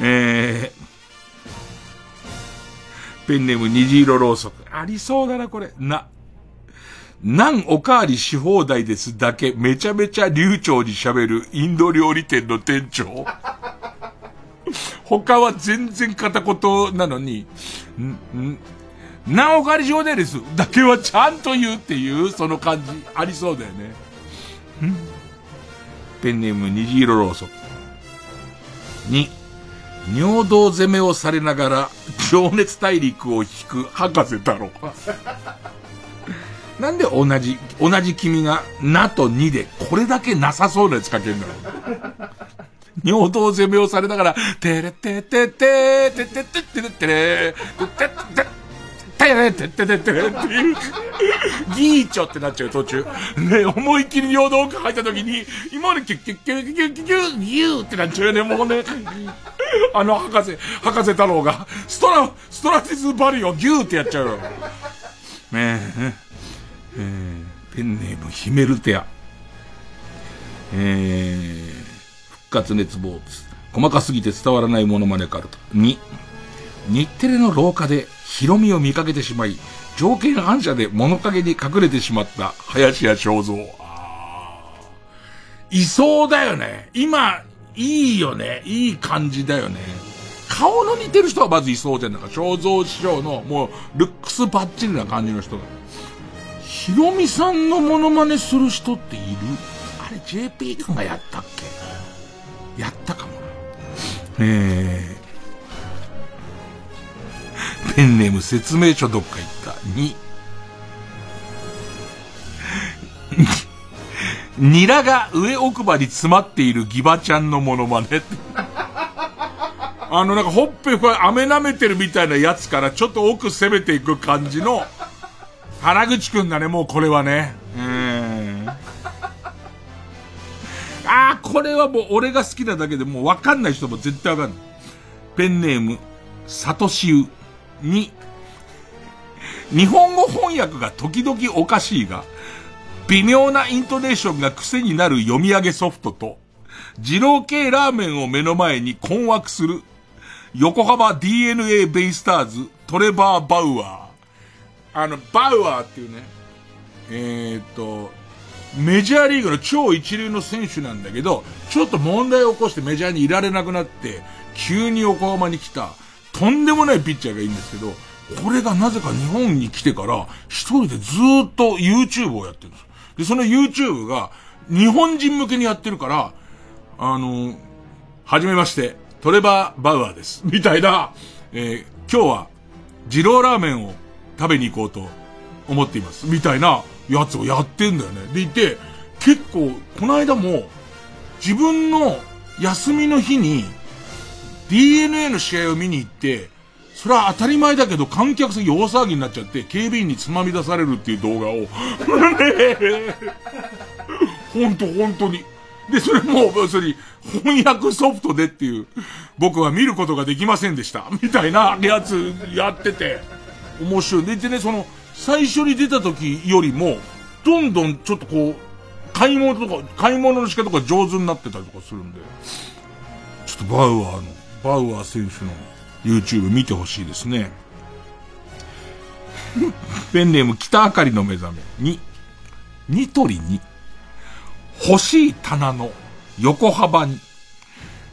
えー、ペンネーム虹色ろうそく。ありそうだな、これ。な。なんおかわりし放題ですだけめちゃめちゃ流暢に喋るインド料理店の店長。他は全然片言なのに、ん、ん、なんおかわりし放題ですだけはちゃんと言うっていう、その感じ、ありそうだよね。ペンネーム虹色ろうそく。に、尿道攻めをされながら、情熱大陸を引く博士太郎。なんで同じ、同じ君が、なと2で、これだけなさそうなやつ書けるんだろう。尿道攻めをされながら、てれててて、ててててててれ、ててて、てててててれっていう、ギーチョってなっちゃう途中。ね、思いっきり尿道奥入った時に、今までキュッキュッキュッキュッキュッキュッ、ってなっちゃうよね、もうね。あの博士、博士太郎が、ストラ、ストラティスバリをギューってやっちゃうよ。ねえ。えー、ペンネームヒメルテア。えー、復活熱望細かすぎて伝わらないモノマネカルト。2、日テレの廊下でヒロミを見かけてしまい、条件反射で物陰に隠れてしまった林家正蔵。いそうだよね。今、いいよね。いい感じだよね。顔の似てる人はまずいそうじゃん。なんか、正蔵師匠の、もう、ルックスバッチリな感じの人が。ヒロミさんのモノマネする人っている？あれ、JP 君がやったっけ？やったかもな。えー、ペンネーム説明書どっか行った。2、ニラが上奥歯に詰まっているギバちゃんのモノマネ。あの、なんか、ほっぺ、これ、飴舐めてるみたいなやつから、ちょっと奥攻めていく感じの、原口くんだね、もうこれはね。うん。ああ、これはもう俺が好きなだけでもうわかんない人も絶対わかんない。ペンネーム、サトシウに、日本語翻訳が時々おかしいが、微妙なイントネーションが癖になる読み上げソフトと、二郎系ラーメンを目の前に困惑する、横浜 DNA ベイスターズ、トレバー・バウアー。あの、バウアーっていうね、えー、っと、メジャーリーグの超一流の選手なんだけど、ちょっと問題を起こしてメジャーにいられなくなって、急に横浜に来た、とんでもないピッチャーがいいんですけど、これがなぜか日本に来てから、一人でずーっと YouTube をやってるんです。で、その YouTube が、日本人向けにやってるから、あの、はじめまして、トレバー・バウアーです。みたいな、えー今日は、二郎ラーメンを食べに行こうと思っています。みたいなやつをやってんだよね。でいて、結構、この間も、自分の休みの日に、DNA の試合を見に行って、それは当たり前だけど観客席大騒ぎになっちゃって、警備員につまみ出されるっていう動画を、ほんとほんとに。で、それも、要するに、翻訳ソフトでっていう、僕は見ることができませんでした。みたいなやつやってて、面白い。で、でね、その、最初に出た時よりも、どんどんちょっとこう、買い物とか、買い物の仕方とか上手になってたりとかするんで、ちょっとバウアーの、バウアー選手の YouTube 見てほしいですね。[laughs] ペンネーム北あかりの目覚めに、ニトリに、欲しい棚の横幅に、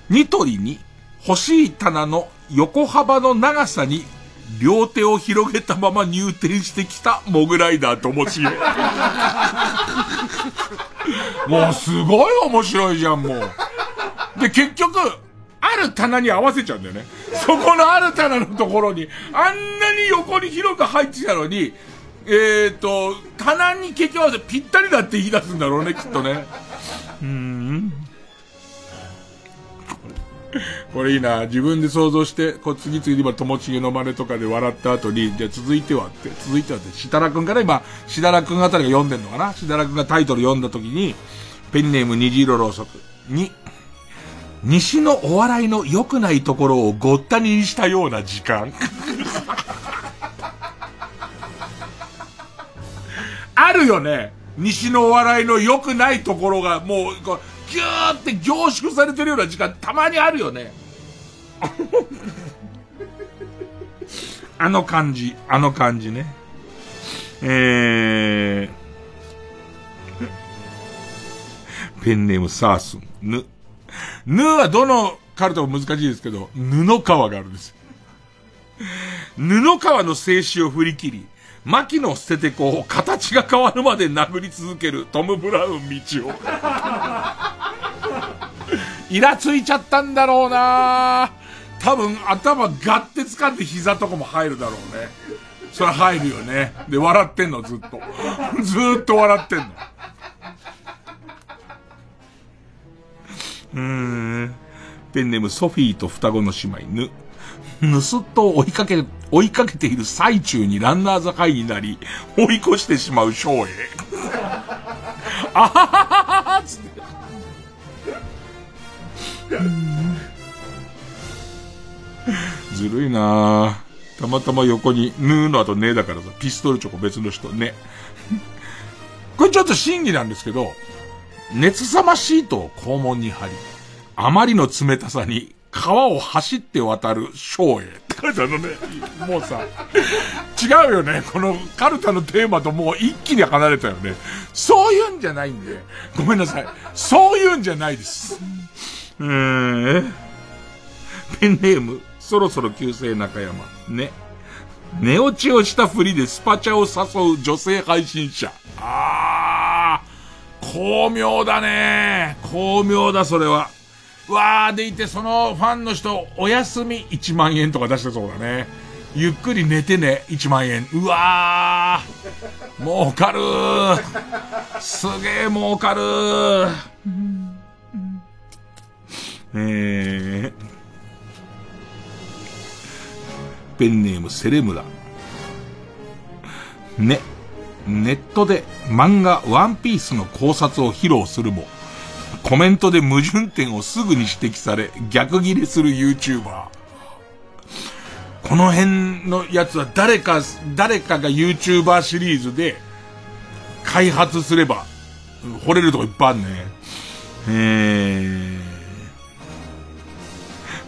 ニトリに欲しい棚の横幅の長さに両手を広げたまま入店してきたモグライダーともしげ。[laughs] もうすごい面白いじゃん、もう。で、結局、ある棚に合わせちゃうんだよね。そこのある棚のところに、あんなに横に広く入ってたのに、えっ、と、棚に結局合わせぴったりだって言い出すんだろうね、きっとね。うん。これいいな。自分で想像して、こう次々に今、ともちげの真似とかで笑った後に、じゃあ続いてはって、続いてはって、しだらくんから今、しだらくんあたりが読んでんのかな？しだらくんがタイトル読んだ時に、ペンネーム虹色ろうそくに、西のお笑いの良くないところをごったにしたような時間。[laughs] あるよね。西のお笑いの良くないところがもう、こうギューって凝縮されてるような時間たまにあるよね。あの感じ、あの感じね。えー、ペンネームサースン、ぬ。ぬはどのカルタも難しいですけど、布川があるんです。布川の静止を振り切り、牧野捨ててこう、形が変わるまで殴り続けるトム・ブラウン道を。イラついちゃったんだろうな多分頭ガッて掴んで膝とかも入るだろうね。それ入るよね。で、笑ってんの、ずっと。[laughs] ずっと笑ってんの。うん。ペンネームソフィーと双子の姉妹、ぬ。ぬすっと追いかけ、追いかけている最中にランナーズハイになり、追い越してしまう翔英。あははははつって。ずるいなぁたまたま横に、ぬーの後ねだからさ、ピストルチョコ別の人ね。これちょっと審議なんですけど、熱さまシートを肛門に貼り、あまりの冷たさに川を走って渡る翔英って書いてあるのね。もうさ、違うよね。このカルタのテーマともう一気に離れたよね。そういうんじゃないんで。ごめんなさい。そういうんじゃないです。うー。ペンネーム、そろそろ旧姓中山。ね。寝落ちをしたふりでスパチャを誘う女性配信者。あー、巧妙だね巧妙だ、それは。わーでいて、そのファンの人、お休み1万円とか出してそうだね。ゆっくり寝てね、1万円。うわー儲かるーすげー儲かるーえー、ペンネームセレムラ。ね、ネットで漫画ワンピースの考察を披露するも、コメントで矛盾点をすぐに指摘され、逆ギレする YouTuber。この辺のやつは誰か、誰かが YouTuber シリーズで開発すれば、惚れるとこいっぱいあるね。えー、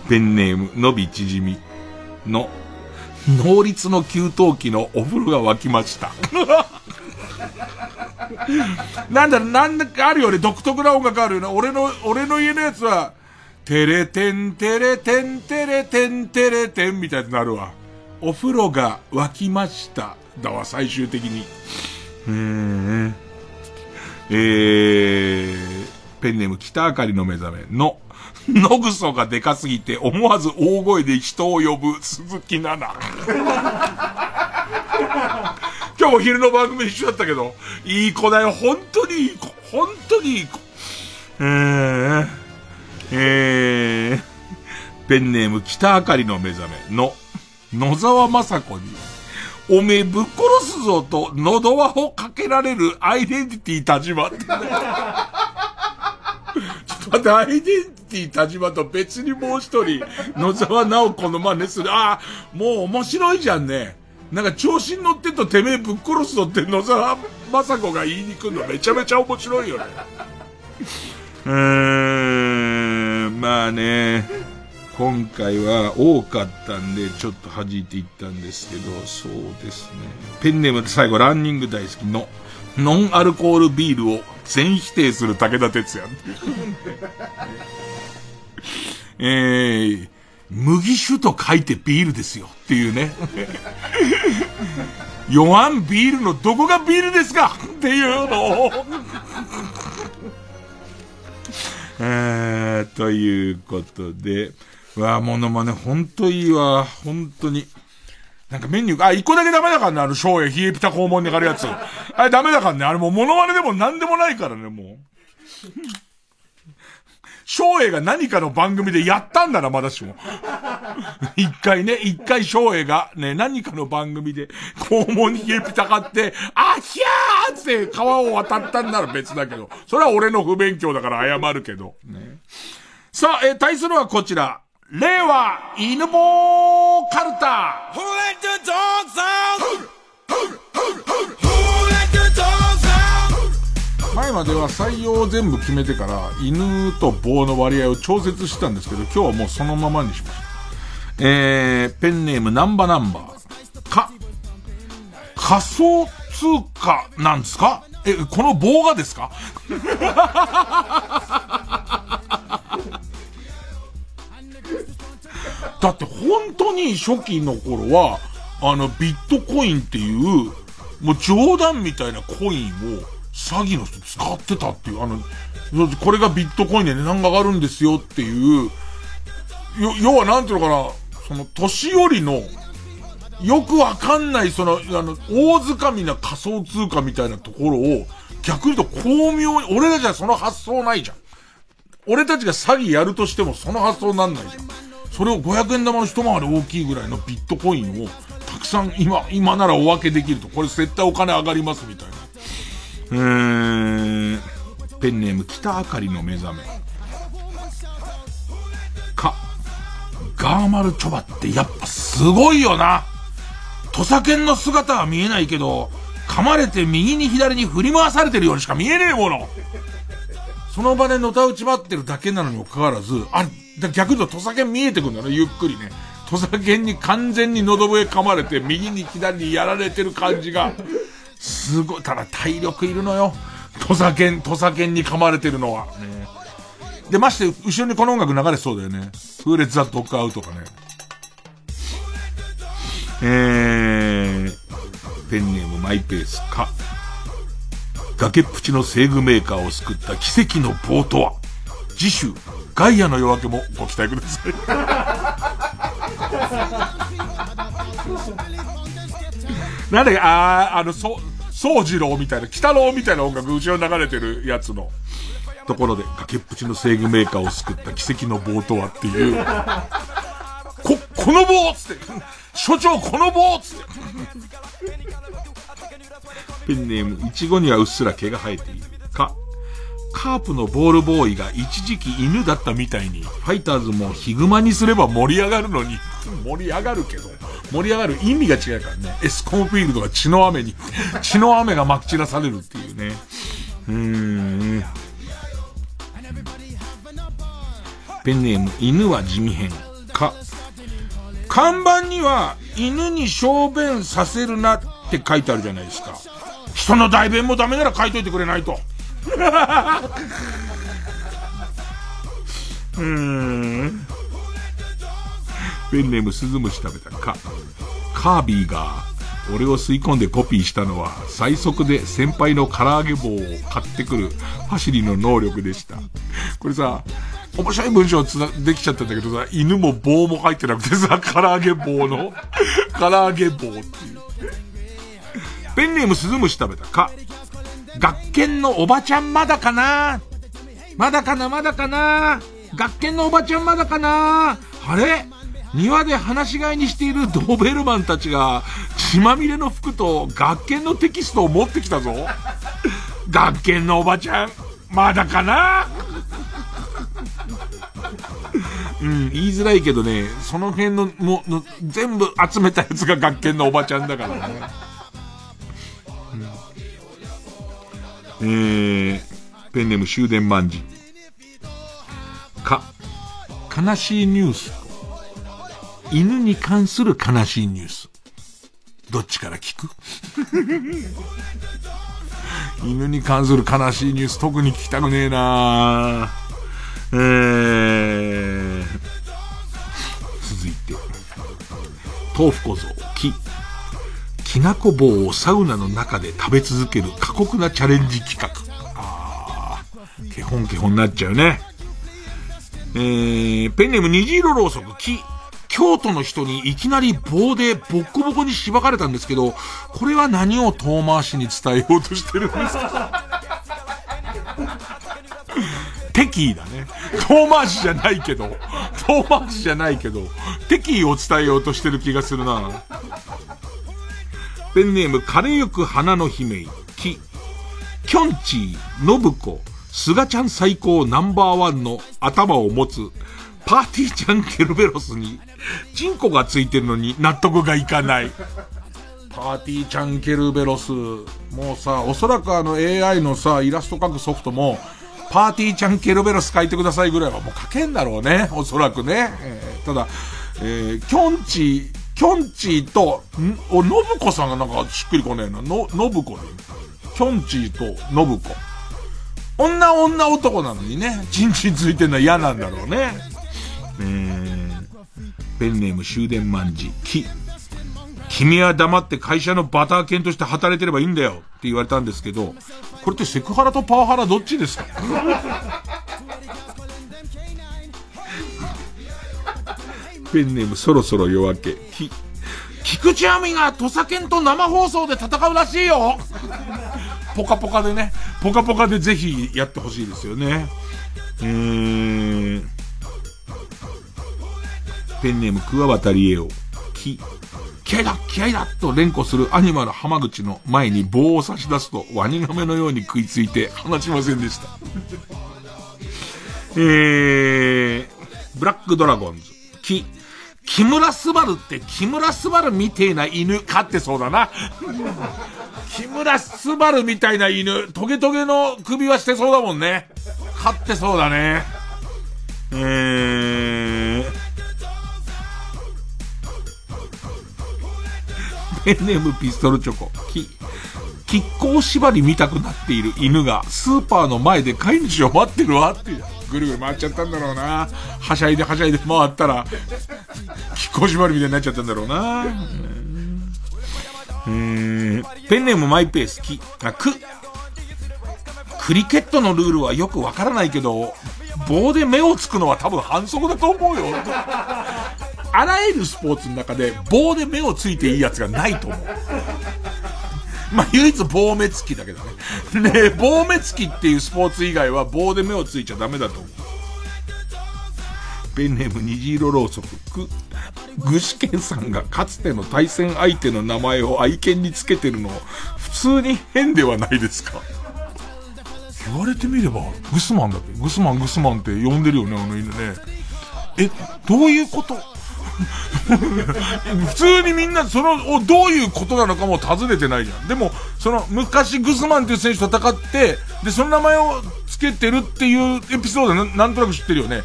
ペンネーム、のび縮みの、能率の給湯器のお風呂が沸きました。[laughs] なんだ、なんだかあるよね。独特な音楽あるよね。俺の、俺の家のやつは、テレテンテレテンテレテンテレテンみたいになるわ。お風呂が沸きました。だわ、最終的に。えー、えー、ペンネーム北あかりの目覚めの、野ぐそがでかすぎて思わず大声で人を呼ぶ鈴木奈々。今日お昼の番組一緒だったけど、いい子だよ、本当にいい子、本当にいい子。えー、えー、ペンネーム北あかりの目覚めの野沢雅子に、おめえぶっ殺すぞと喉輪をかけられるアイデンティティ田島って。ちょっと待って、アイデンティティ田島と別にもう一人、野沢直子の真似する。ああ、もう面白いじゃんね。なんか調子に乗ってとてめえぶっ殺すぞって野沢雅子が言いに来るのめちゃめちゃ面白いよね。うーん、まあね、今回は多かったんで、ちょっと弾いていったんですけど、そうですね。ペンネームで最後、ランニング大好きの、ノンアルコールビールを全否定する武田鉄矢。[laughs] えー、麦酒と書いてビールですよっていうね。[laughs] 弱んビールのどこがビールですか？っていうのを。[laughs] えー、ということで、わあ、モノマネ、ほんといいわ。ほんとに。なんかメニューが、あ、一個だけダメだからね、あの、昭栄、冷えピタ肛門にかかるやつ。[laughs] あれダメだからね、あれもうモノマネでも何でもないからね、もう。[laughs] 昭栄が何かの番組でやったんならまだしも。[laughs] 一回ね、一回昭栄がね、何かの番組で肛門に冷えピタ買って、あ、ひゃーって川を渡ったんなら別だけど、それは俺の不勉強だから謝るけど。ね、さあ、えー、対するはこちら。令和犬坊カルタ Who let the dogs out? 前までは採用を全部決めてから犬と棒の割合を調節してたんですけど今日はもうそのままにしました。えー、ペンネームナンバナンバー。か、仮想通貨なんですか？え、この棒がですか？[laughs] だって本当に初期の頃は、あの、ビットコインっていう、もう冗談みたいなコインを詐欺の人使ってたっていう、あの、これがビットコインで値段が上がるんですよっていう、よ、要はなんていうのかな、その、年寄りの、よくわかんない、その、あの、大掴みな仮想通貨みたいなところを、逆に言うと巧妙に、俺たちはその発想ないじゃん。俺たちが詐欺やるとしてもその発想なんないじゃん。それを500円玉の一回り大きいぐらいのビットコインを、たくさん今、今ならお分けできると。これ絶対お金上がりますみたいな。うん、ペンネーム北あかりの目覚め。か、ガーマルチョバってやっぱすごいよな。土佐犬の姿は見えないけど、噛まれて右に左に振り回されてるようにしか見えねえもの。その場でのたうちまってるだけなのにもかかわらず、あ、逆に言うと土佐犬見えてくるんだね、ゆっくりね。土佐犬に完全に喉笛噛まれて、右に左にやられてる感じが、すごい、ただ体力いるのよ。土佐犬、土佐犬に噛まれてるのは。ね、で、まして、後ろにこの音楽流れそうだよね。風烈ザ・ドッグアウトかね。えー、ペンネームマイペースか。崖っぷちの西具メーカーを救った奇跡の棒とは、次週、ガイアの夜明けもご期待ください。[laughs] なんだっけ、あ、あの、そ、宗次郎みたいな、北郎みたいな音楽後ろに流れてるやつの、ところで、崖っぷちの西具メーカーを救った奇跡の棒とはっていう、こ、この棒っつって、所長この棒っつって。ペンネーム、いちごにはうっすら毛が生えている。か、カープのボールボーイが一時期犬だったみたいに、ファイターズもヒグマにすれば盛り上がるのに、盛り上がるけど、盛り上がる意味が違うからね。エスコンフィールドが血の雨に、[laughs] 血の雨がまき散らされるっていうね。うーん。ペンネーム、犬は地味変。か、看板には、犬に小便させるなって書いてあるじゃないですか。人の代弁もダメなら書いといてくれないと。うーん。ペンネームスズムシ食べたか。カービィが俺を吸い込んでコピーしたのは、最速で先輩の唐揚げ棒を買ってくる走りの能力でした。これさ、面白い文章つな、できちゃったんだけどさ、犬も棒も入ってなくてさ、唐揚げ棒の、唐揚げ棒っていう。ペンネームスズムシ食べたか。学研のおばちゃんまだかな？まだかな？まだかな？学研のおばちゃんまだかな？あれ？庭で放し飼いにしているドーベルマンたちが、血まみれの服と学研のテキストを持ってきたぞ。学研のおばちゃん、まだかな？うん、言いづらいけどね、その辺の、もの、全部集めたやつが学研のおばちゃんだからね。えー、ペンネーム終電万事。か、悲しいニュース、犬に関する悲しいニュース。どっちから聞く？[laughs] 犬に関する悲しいニュース特に聞きたくねえなえー、続いて、豆腐小僧、木。きなこ棒をサウナの中で食べ続ける過酷なチャレンジ企画。あー、けほんけほんになっちゃうね。えー、ペンネーム虹色ろうそく、木。京都の人にいきなり棒でボッコボコにしばかれたんですけど、これは何を遠回しに伝えようとしてるんですか？[laughs] 敵意だね。遠回しじゃないけど、遠回しじゃないけど、敵意を伝えようとしてる気がするな。ペンネーム、枯れゆく花の姫、木。きょんちぃ、信子、すがちゃん最高ナンバーワンの頭を持つ、パーティーちゃんケルベロスに、チンコがついてるのに納得がいかない。パーティーちゃんケルベロス。もうさ、おそらくあの AI のさ、イラスト描くソフトも、パーティーちゃんケルベロス書いてくださいぐらいはもう書けんだろうね。おそらくね。えー、ただ、えー、きょんち、きょんちと、んお、のぶこさんがなんかしっくりこねえな。の、のぶこで。きょんちとのぶこ。女女男なのにね、チンチンついてんのは嫌なんだろうね。えー、ペンネーム終電万事、き、君は黙って会社のバター犬として働いてればいいんだよって言われたんですけど、これってセクハラとパワハラどっちですか？ペンネームそろそろ夜明け、き、菊池亜美が土佐犬と生放送で戦うらしいよ。ポカポカでね、ポカポカでぜひやってほしいですよね。えー、ペンネーム桑渡りえお、き、気合だ気合だと連呼するアニマル浜口の前に棒を差し出すとワニガメのように食いついて離しませんでした。えー、ブラックドラゴンズ、き、木村昴って木村昴みてえな犬飼ってそうだな。木村昴みたいな犬、トゲトゲの首はしてそうだもんね。飼ってそうだね。えー、ペンネームピストルチョコ。き、亀甲縛り見たくなっている犬がスーパーの前で飼い主を待ってるわっていう。ぐるぐる回っちゃったんだろうな。はしゃいではしゃいで回ったら、亀甲縛りみたいになっちゃったんだろうな。えー、ペンネームマイペース、き、あ、く、クリケットのルールはよくわからないけど、棒で目をつくのは多分反則だと思うよ。あらゆるスポーツの中で棒で目をついていいやつがないと思う。まあ、唯一棒目つきだけどね。[laughs] ね棒目つきっていうスポーツ以外は棒で目をついちゃダメだと思う。ペンネーム虹色ろうそく、く、具志堅さんがかつての対戦相手の名前を愛犬につけてるの、普通に変ではないですか言われてみれば、グスマンだっけ？グスマングスマンって呼んでるよね、あの犬ね。え、どういうこと？[laughs] 普通にみんなその、どういうことなのかも尋ねてないじゃん。でも、その、昔グスマンっていう選手と戦って、で、その名前をつけてるっていうエピソードななんとなく知ってるよね。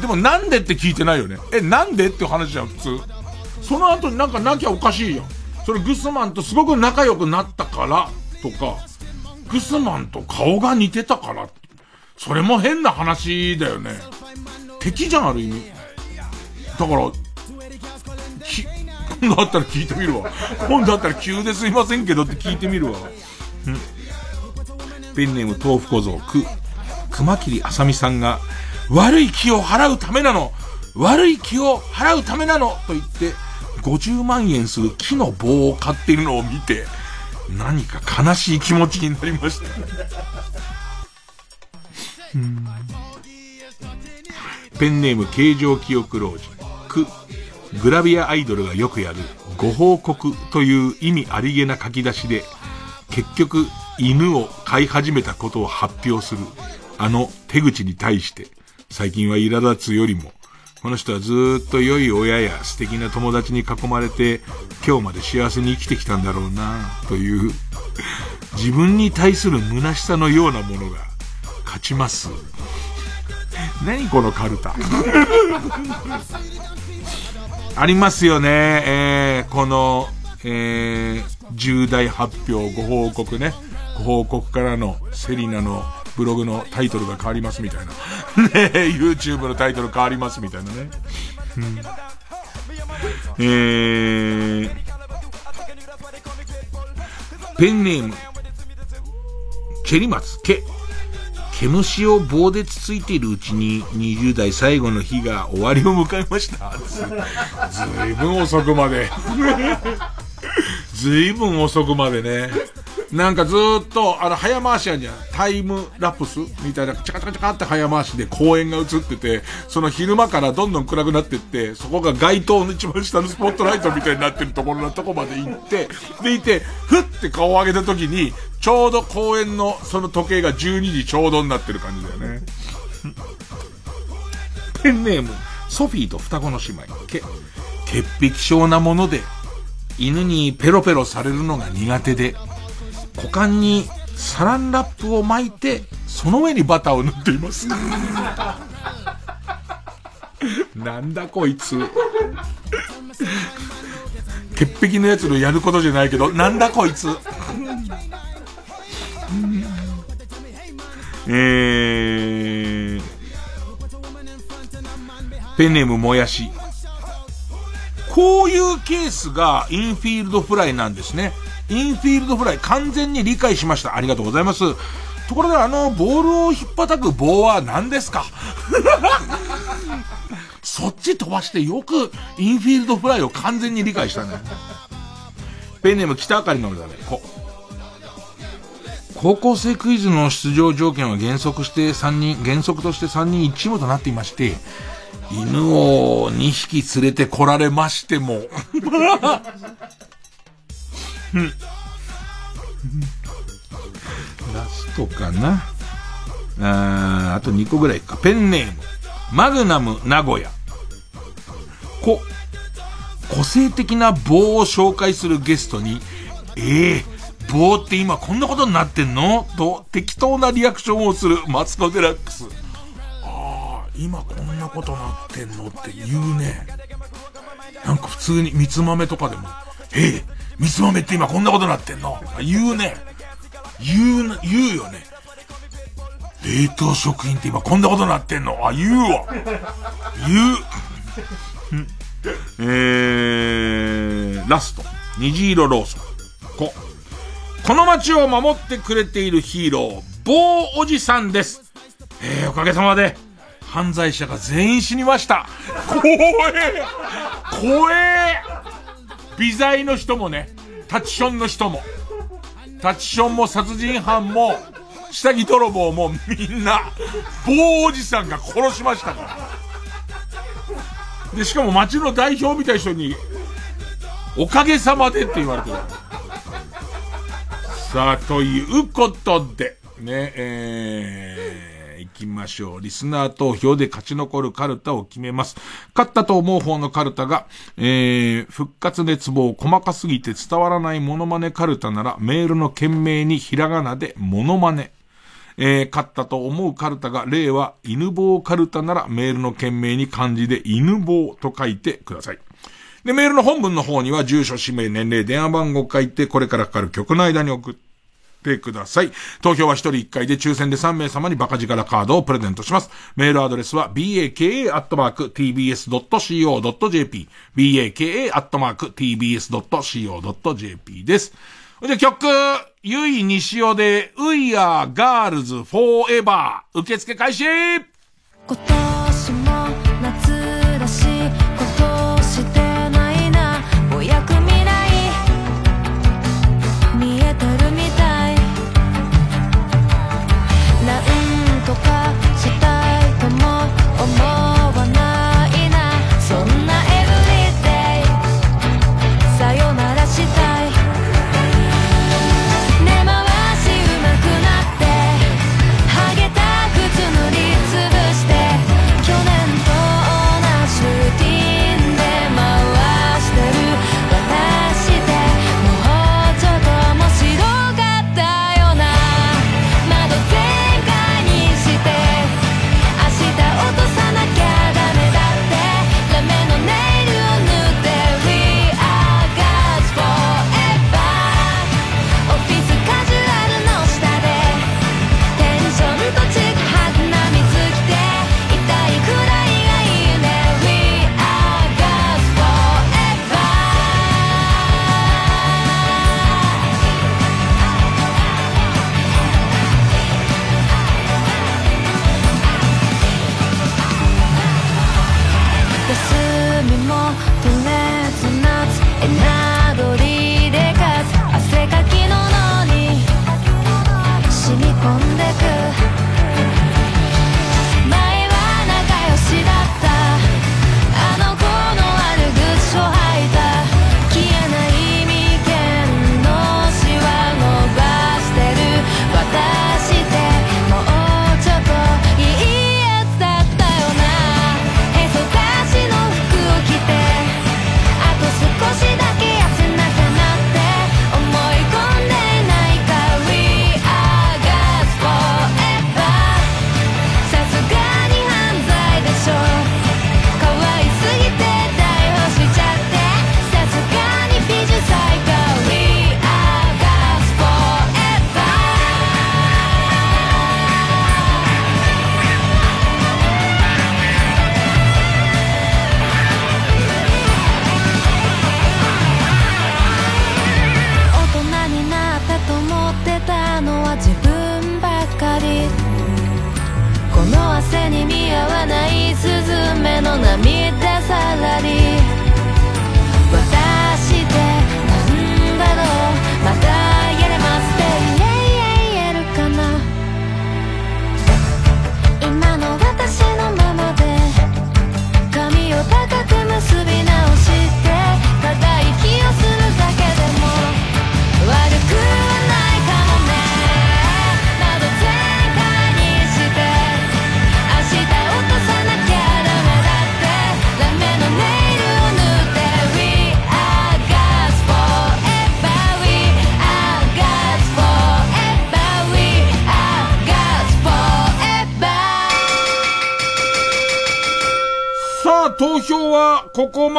でもなんでって聞いてないよね。え、なんでって話じゃん、普通。その後になんかなきゃおかしいやん。それグスマンとすごく仲良くなったから、とか、グスマンと顔が似てたから、それも変な話だよね。敵じゃん、ある意味。だから、[laughs] 今度あったら聞いてみるわ。今度あったら急ですいませんけどって聞いてみるわ。ペンネーム豆腐小僧、く、熊切あさみさんが、悪い気を払うためなの悪い気を払うためなのと言って、50万円する木の棒を買っているのを見て、何か悲しい気持ちになりました。ペンネーム形状記憶老人。く、グラビアアイドルがよくやる、ご報告という意味ありげな書き出しで、結局、犬を飼い始めたことを発表する、あの手口に対して、最近は苛立つよりも、この人はずっと良い親や素敵な友達に囲まれて、今日まで幸せに生きてきたんだろうな、という、自分に対する虚しさのようなものが、勝ちます。何このカルタ？[laughs] ありますよね、えー、この、えー、重大発表ご報告ね。ご報告からのセリナのブログのタイトルが変わりますみたいな。[laughs] ね YouTube のタイトル変わりますみたいなね。うん、えー、ペンネーム、ケリマツ、ケ。毛虫を棒でつついているうちに20代最後の日が終わりを迎えました。ずずいぶん遅くまで。ずいぶん遅くまでね。なんかずっと、あの、早回しやんじゃん。タイムラプスみたいな、チャカチャカチャカって早回しで公園が映ってて、その昼間からどんどん暗くなってって、そこが街灯の一番下のスポットライトみたいになってるところのとこまで行って、でいて、ふって顔を上げた時に、ちょうど公園のその時計が12時ちょうどになってる感じだよね。ペンネーム、ソフィーと双子の姉妹。け、潔癖症なもので、犬にペロペロされるのが苦手で、股間にサランラップを巻いて、その上にバターを塗っています。なんだこいつ。潔癖のやつのやることじゃないけど、なんだこいつ。えー、ペンネームもやし。こういうケースがインフィールドフライなんですね。インフィールドフライ完全に理解しました。ありがとうございます。ところであの、ボールを引っ叩く棒は何ですか？[laughs] そっち飛ばしてよくインフィールドフライを完全に理解したね。ペンネーム北あかりのだね。こ高校生クイズの出場条件は原則して3人、原則として3人1チームとなっていまして、犬を2匹連れて来られましても、[laughs] [laughs] ラストかな。ああと2個ぐらいか。ペンネーム。マグナム名古屋。こ、個性的な棒を紹介するゲストに、ええ棒って今こんなことになってんの？と適当なリアクションをするマツコ・デラックス。ああ、今こんなことなってんの？って言うね。なんか普通に三つ豆とかでも、ええ三つ豆って今こんなことなってんの？言うね。言うな、言うよね。冷凍食品って今こんなことなってんの？あ、言うわ。言う。[laughs] えー、ラスト。虹色ローソン。こ。この街を守ってくれているヒーロー、棒おじさんです。えー、おかげさまで、犯罪者が全員死にました。怖え怖え微罪の人もね、タチションの人も、タチションも殺人犯も、下着泥棒もみんな、棒おじさんが殺しましたから。で、しかも町の代表みたいな人に、おかげさまでって言われてる。さあ、ということで、ね、えー、きましょう。リスナー投票で勝ち残るカルタを決めます。勝ったと思う方のカルタが、えー、復活熱望細かすぎて伝わらないモノマネカルタなら、メールの件名にひらがなでモノマネ。えー、勝ったと思うカルタが、例は犬棒カルタなら、メールの件名に漢字で犬棒と書いてください。で、メールの本文の方には、住所、氏名、年齢、電話番号書いて、これからかかる曲の間に送っててください。投票は1人1回で抽選で3名様にバカ力カードをプレゼントします。メールアドレスは baka.tbs.co.jp baka.tbs.co.jp です。じゃ曲、ゆいにしおで、ウイヤーガールズフォーエバー、受付開始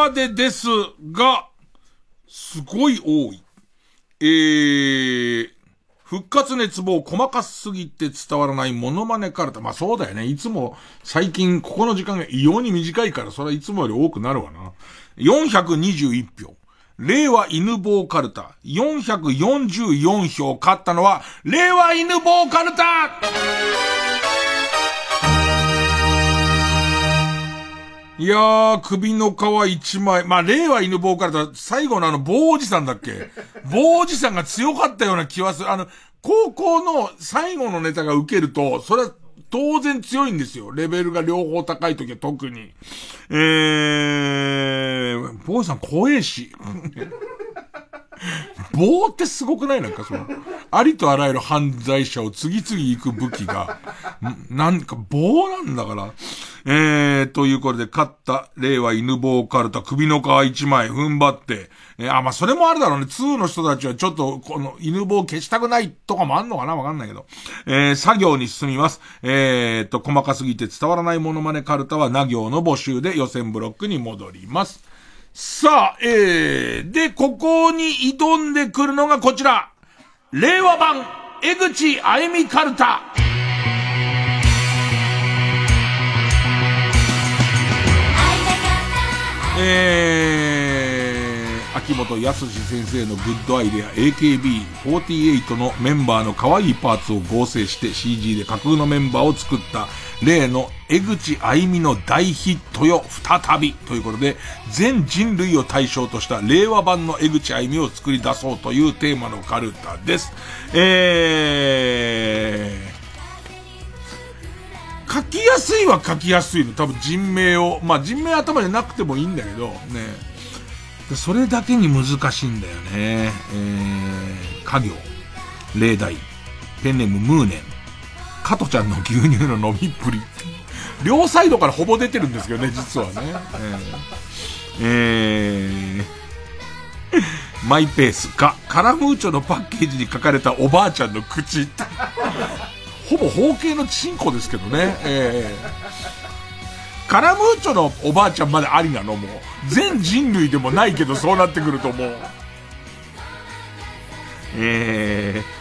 までですが、すごい多い。えー、復活熱望細かすぎて伝わらないモノマネカルタ。まあそうだよね。いつも最近ここの時間が異様に短いから、それはいつもより多くなるわな。421票。令和犬坊カルタ。444票勝ったのは、令和犬坊カルタいやー、首の皮一枚。まあ、令和犬坊からだ、最後のあの、棒おじさんだっけ？[laughs] 棒おじさんが強かったような気はする。あの、高校の最後のネタが受けると、それは当然強いんですよ。レベルが両方高い時は特に。えー、棒おじさん怖えし。[laughs] 棒ってすごくない？なんかその、ありとあらゆる犯罪者を次々行く武器が、なんか棒なんだから。えー、ということで、勝った、令和犬棒カルタ、首の皮一枚踏ん張って、えーあ、まあ、それもあるだろうね。2の人たちはちょっと、この犬棒消したくないとかもあんのかな？わかんないけど。えー、作業に進みます。えーと、細かすぎて伝わらないモノマネカルタは、な行の募集で予選ブロックに戻ります。さあ、えー、で、ここに挑んでくるのがこちら。令和版、江口あゆみカルタ。えー、秋元康先生のグッドアイデア AKB48 のメンバーの可愛いパーツを合成して CG で架空のメンバーを作った例の江口あゆみの大ヒットよ再びということで全人類を対象とした令和版の江口あゆみを作り出そうというテーマのカルタです。えー、書きやすいは書きやすいの。多分人名を。まあ人名頭になくてもいいんだけど、ね。それだけに難しいんだよね。えー、家業、例題、ペンネームムーネン、加トちゃんの牛乳の飲みっぷり。両サイドからほぼ出てるんですけどね、実はね。えー、えー、マイペースか、カラムーチョのパッケージに書かれたおばあちゃんの口。ほぼ方形のチンコですけどね。えー、カラムーチョのおばあちゃんまでありなのもう。全人類でもないけどそうなってくるともう。えー、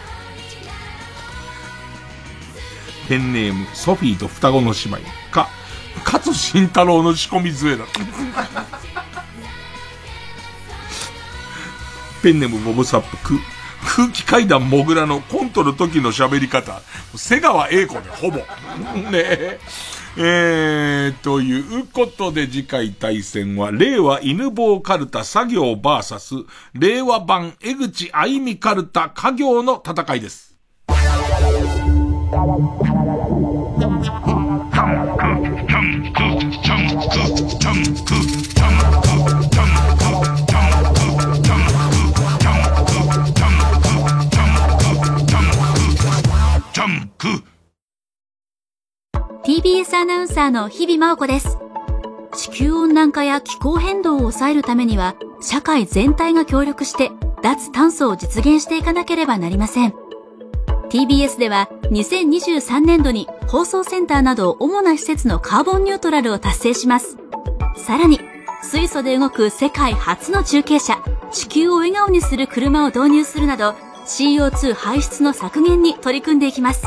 ペンネーム、ソフィーと双子の姉妹。か、勝慎太郎の仕込み杖だ。[laughs] ペンネームボブサップ、く、空気階段モグラのコントの時の喋り方。瀬川栄子でほぼ。[laughs] ねえ。えー、ということで次回対戦は、令和犬坊カルタ作業バーサス、令和版江口あゆみカルタ家業の戦いです。TBS アナウンサーの日々真央子です。地球温暖化や気候変動を抑えるためには、社会全体が協力して、脱炭素を実現していかなければなりません。TBS では、2023年度に放送センターなど主な施設のカーボンニュートラルを達成します。さらに、水素で動く世界初の中継車、地球を笑顔にする車を導入するなど、CO2 排出の削減に取り組んでいきます。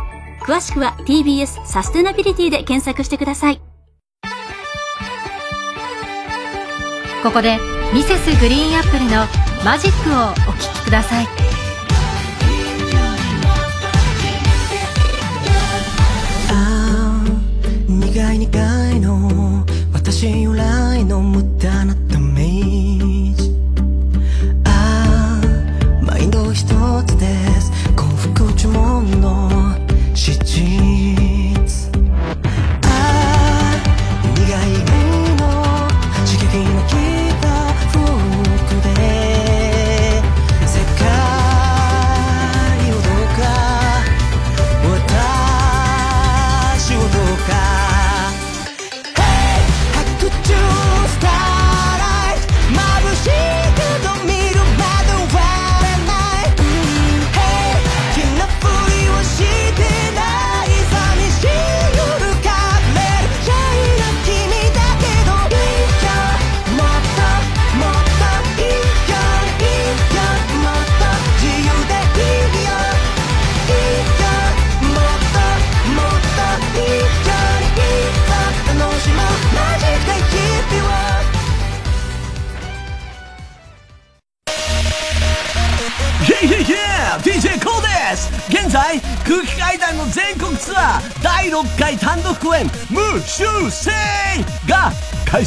詳しくは TBS サステナビリティで検索してください。ここでミセスグリーンアップルのマジックをお聴きください。ああ苦い苦いの私由来の無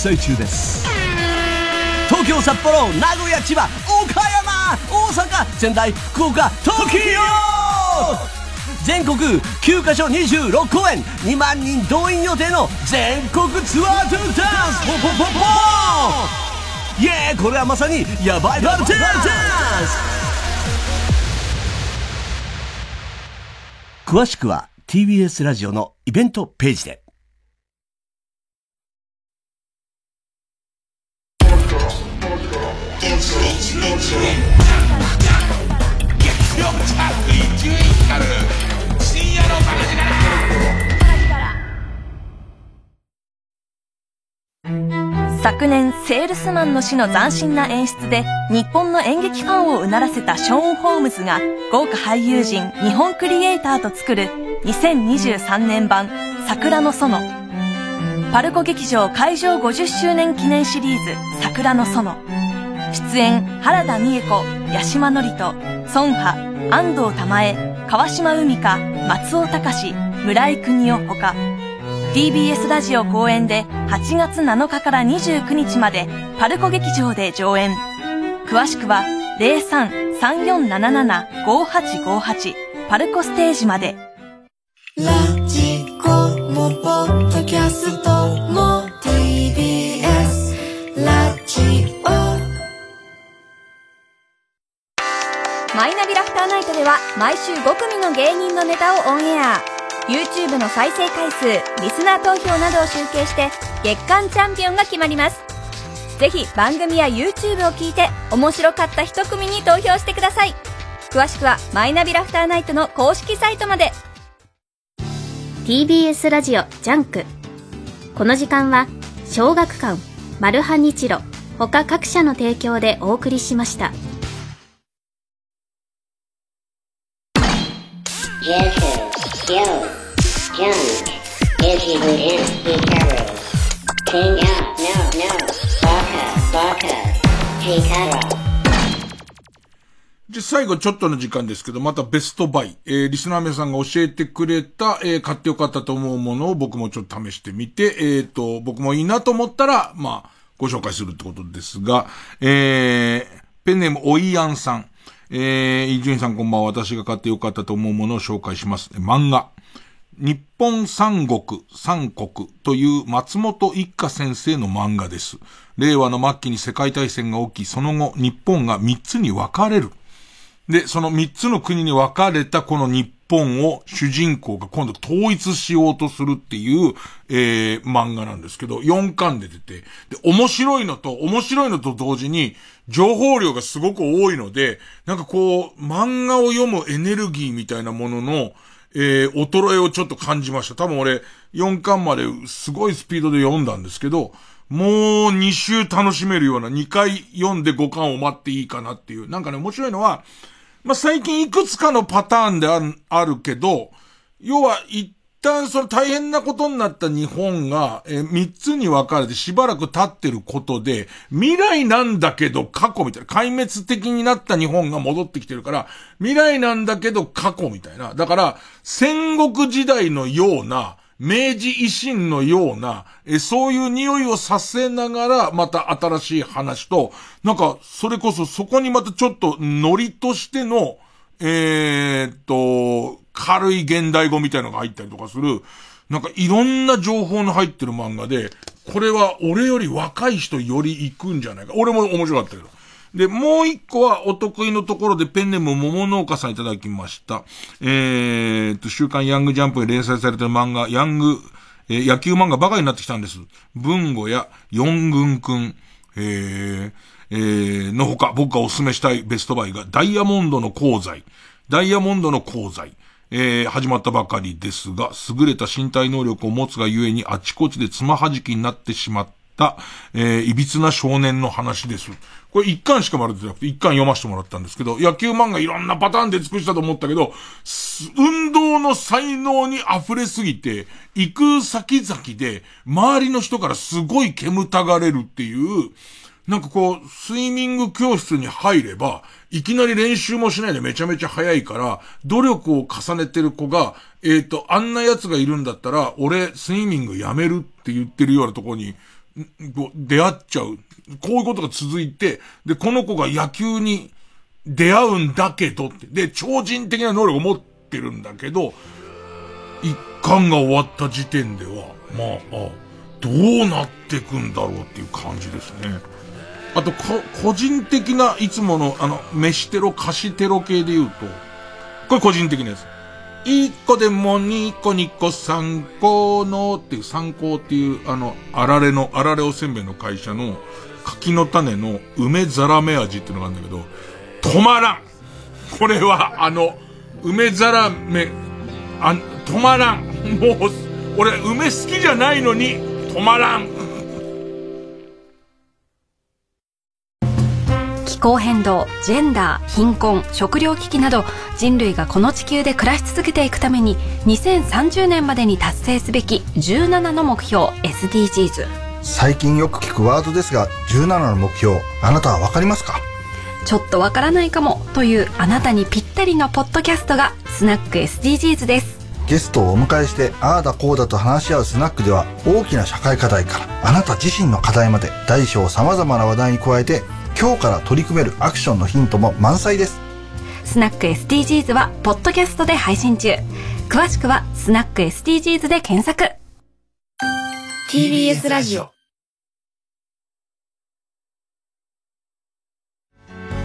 催中です。東京、札幌、名古屋、千葉、岡山、大阪、仙台、福岡、東京。全国9カ所26公演。2万人動員予定の全国ツアートゥーダンスポンポンポンポ。ンイエーこれはまさにヤバいバルテンダンス。詳しくは TBS ラジオのイベントページで。昨年セールスマンの死の斬新な演出で日本の演劇ファンをうならせたショーン・ホームズが豪華俳優陣日本クリエイターと作る2023年版「桜の園」パルコ劇場開場50周年記念シリーズ「桜の園」出演原田美恵子八島智人孫波安藤玉恵川島海香松尾隆村井邦夫ほか TBS ラジオ公演で8月7日から29日までパルコ劇場で上演。詳しくは03-3477-5858パルコステージまで。ラジコもポッドキャストもは毎週5組の芸人のネタをオンエア。YouTube の再生回数リスナー投票などを集計して月間チャンピオンが決まります。ぜひ番組や YouTube を聞いて面白かった一組に投票してください。詳しくはマイナビラフターナイトの公式サイトまで。TBS ラジオジャンク。この時間は小学館マルハニチロ他各社の提供でお送りしました。じゃ最後ちょっとの時間ですけど、またベストバイ。えー、リスナー皆さんが教えてくれた、えー、買ってよかったと思うものを僕もちょっと試してみて、えっ、と、僕もいいなと思ったら、まあ、ご紹介するってことですが、えー、ペンネームおいやんさん。えー、伊集院さんこんばんは。私が買ってよかったと思うものを紹介します。漫画。日本三国、三国という松本一家先生の漫画です。令和の末期に世界大戦が起き、その後日本が三つに分かれる。で、その三つの国に分かれたこの日本を主人公が今度統一しようとするっていう、えー、漫画なんですけど、4巻で出て、で、面白いのと、面白いのと同時に、情報量がすごく多いので、なんかこう、漫画を読むエネルギーみたいなものの、えー、衰えをちょっと感じました。多分俺、4巻まですごいスピードで読んだんですけど、もう2週楽しめるような、2回読んで5巻を待っていいかなっていう。なんかね、面白いのは、まあ、最近いくつかのパターンである、あるけど、要は一旦その大変なことになった日本が、えー、三つに分かれてしばらく経ってることで、未来なんだけど過去みたいな、壊滅的になった日本が戻ってきてるから、未来なんだけど過去みたいな。だから、戦国時代のような、明治維新のような、え、そういう匂いをさせながら、また新しい話と、なんか、それこそそこにまたちょっとノリとしての、えー、っと、軽い現代語みたいのが入ったりとかする、なんかいろんな情報の入ってる漫画で、これは俺より若い人より行くんじゃないか。俺も面白かったけど。で、もう一個はお得意のところでペンネーム桃農家さんいただきました。えー、と、週刊ヤングジャンプで連載されてる漫画、ヤング、えー野球漫画バカになってきたんです。文吾や四軍くん、えー、えー、のほか僕がお勧めしたいベストバイがダイヤモンドの功罪。ダイヤモンドの功罪。えー、始まったばかりですが、優れた身体能力を持つがゆえにあちこちでつまはじきになってしまった、えー、いびつな少年の話です。これ一巻しかまだ出てなくて、一巻読ませてもらったんですけど、野球漫画いろんなパターンで尽くしたと思ったけど、運動の才能に溢れすぎて、行く先々で、周りの人からすごい煙たがれるっていう、なんかこう、スイミング教室に入れば、いきなり練習もしないでめちゃめちゃ早いから、努力を重ねてる子が、えっ、と、あんな奴がいるんだったら、俺、スイミングやめるって言ってるようなとこに、出会っちゃう。こういうことが続いて、で、この子が野球に出会うんだけどって、で、超人的な能力を持ってるんだけど、一巻が終わった時点では、まあ、あどうなってくんだろうっていう感じですね。あと、こ、個人的ないつもの、あの、飯テロ、菓子テロ系で言うと、これ個人的なやつ。一個でも二個二個三個のっていう、三個っていう、あの、あられの、あられおせんべいの会社の柿の種の梅ざらめ味っていうのがあるんだけど、止まらん。これは、あの、梅ざらめ、あ、止まらん。もう、俺、梅好きじゃないのに、止まらん。気候変動ジェンダー貧困食糧危機など人類がこの地球で暮らし続けていくために2030年までに達成すべき17の目標 SDGs 最近よく聞くワードですが17の目標あなたはわかりますか？ちょっとわからないかもというあなたにぴったりのポッドキャストがスナック SDGs です。ゲストをお迎えしてああだこうだと話し合うスナックでは大きな社会課題からあなた自身の課題まで大小様々な話題に加えて今日から取り組めるアクションのヒントも満載です。スナック SDGs はポッドキャストで配信中。詳しくはスナック SDGs で検索。TBS ラジオ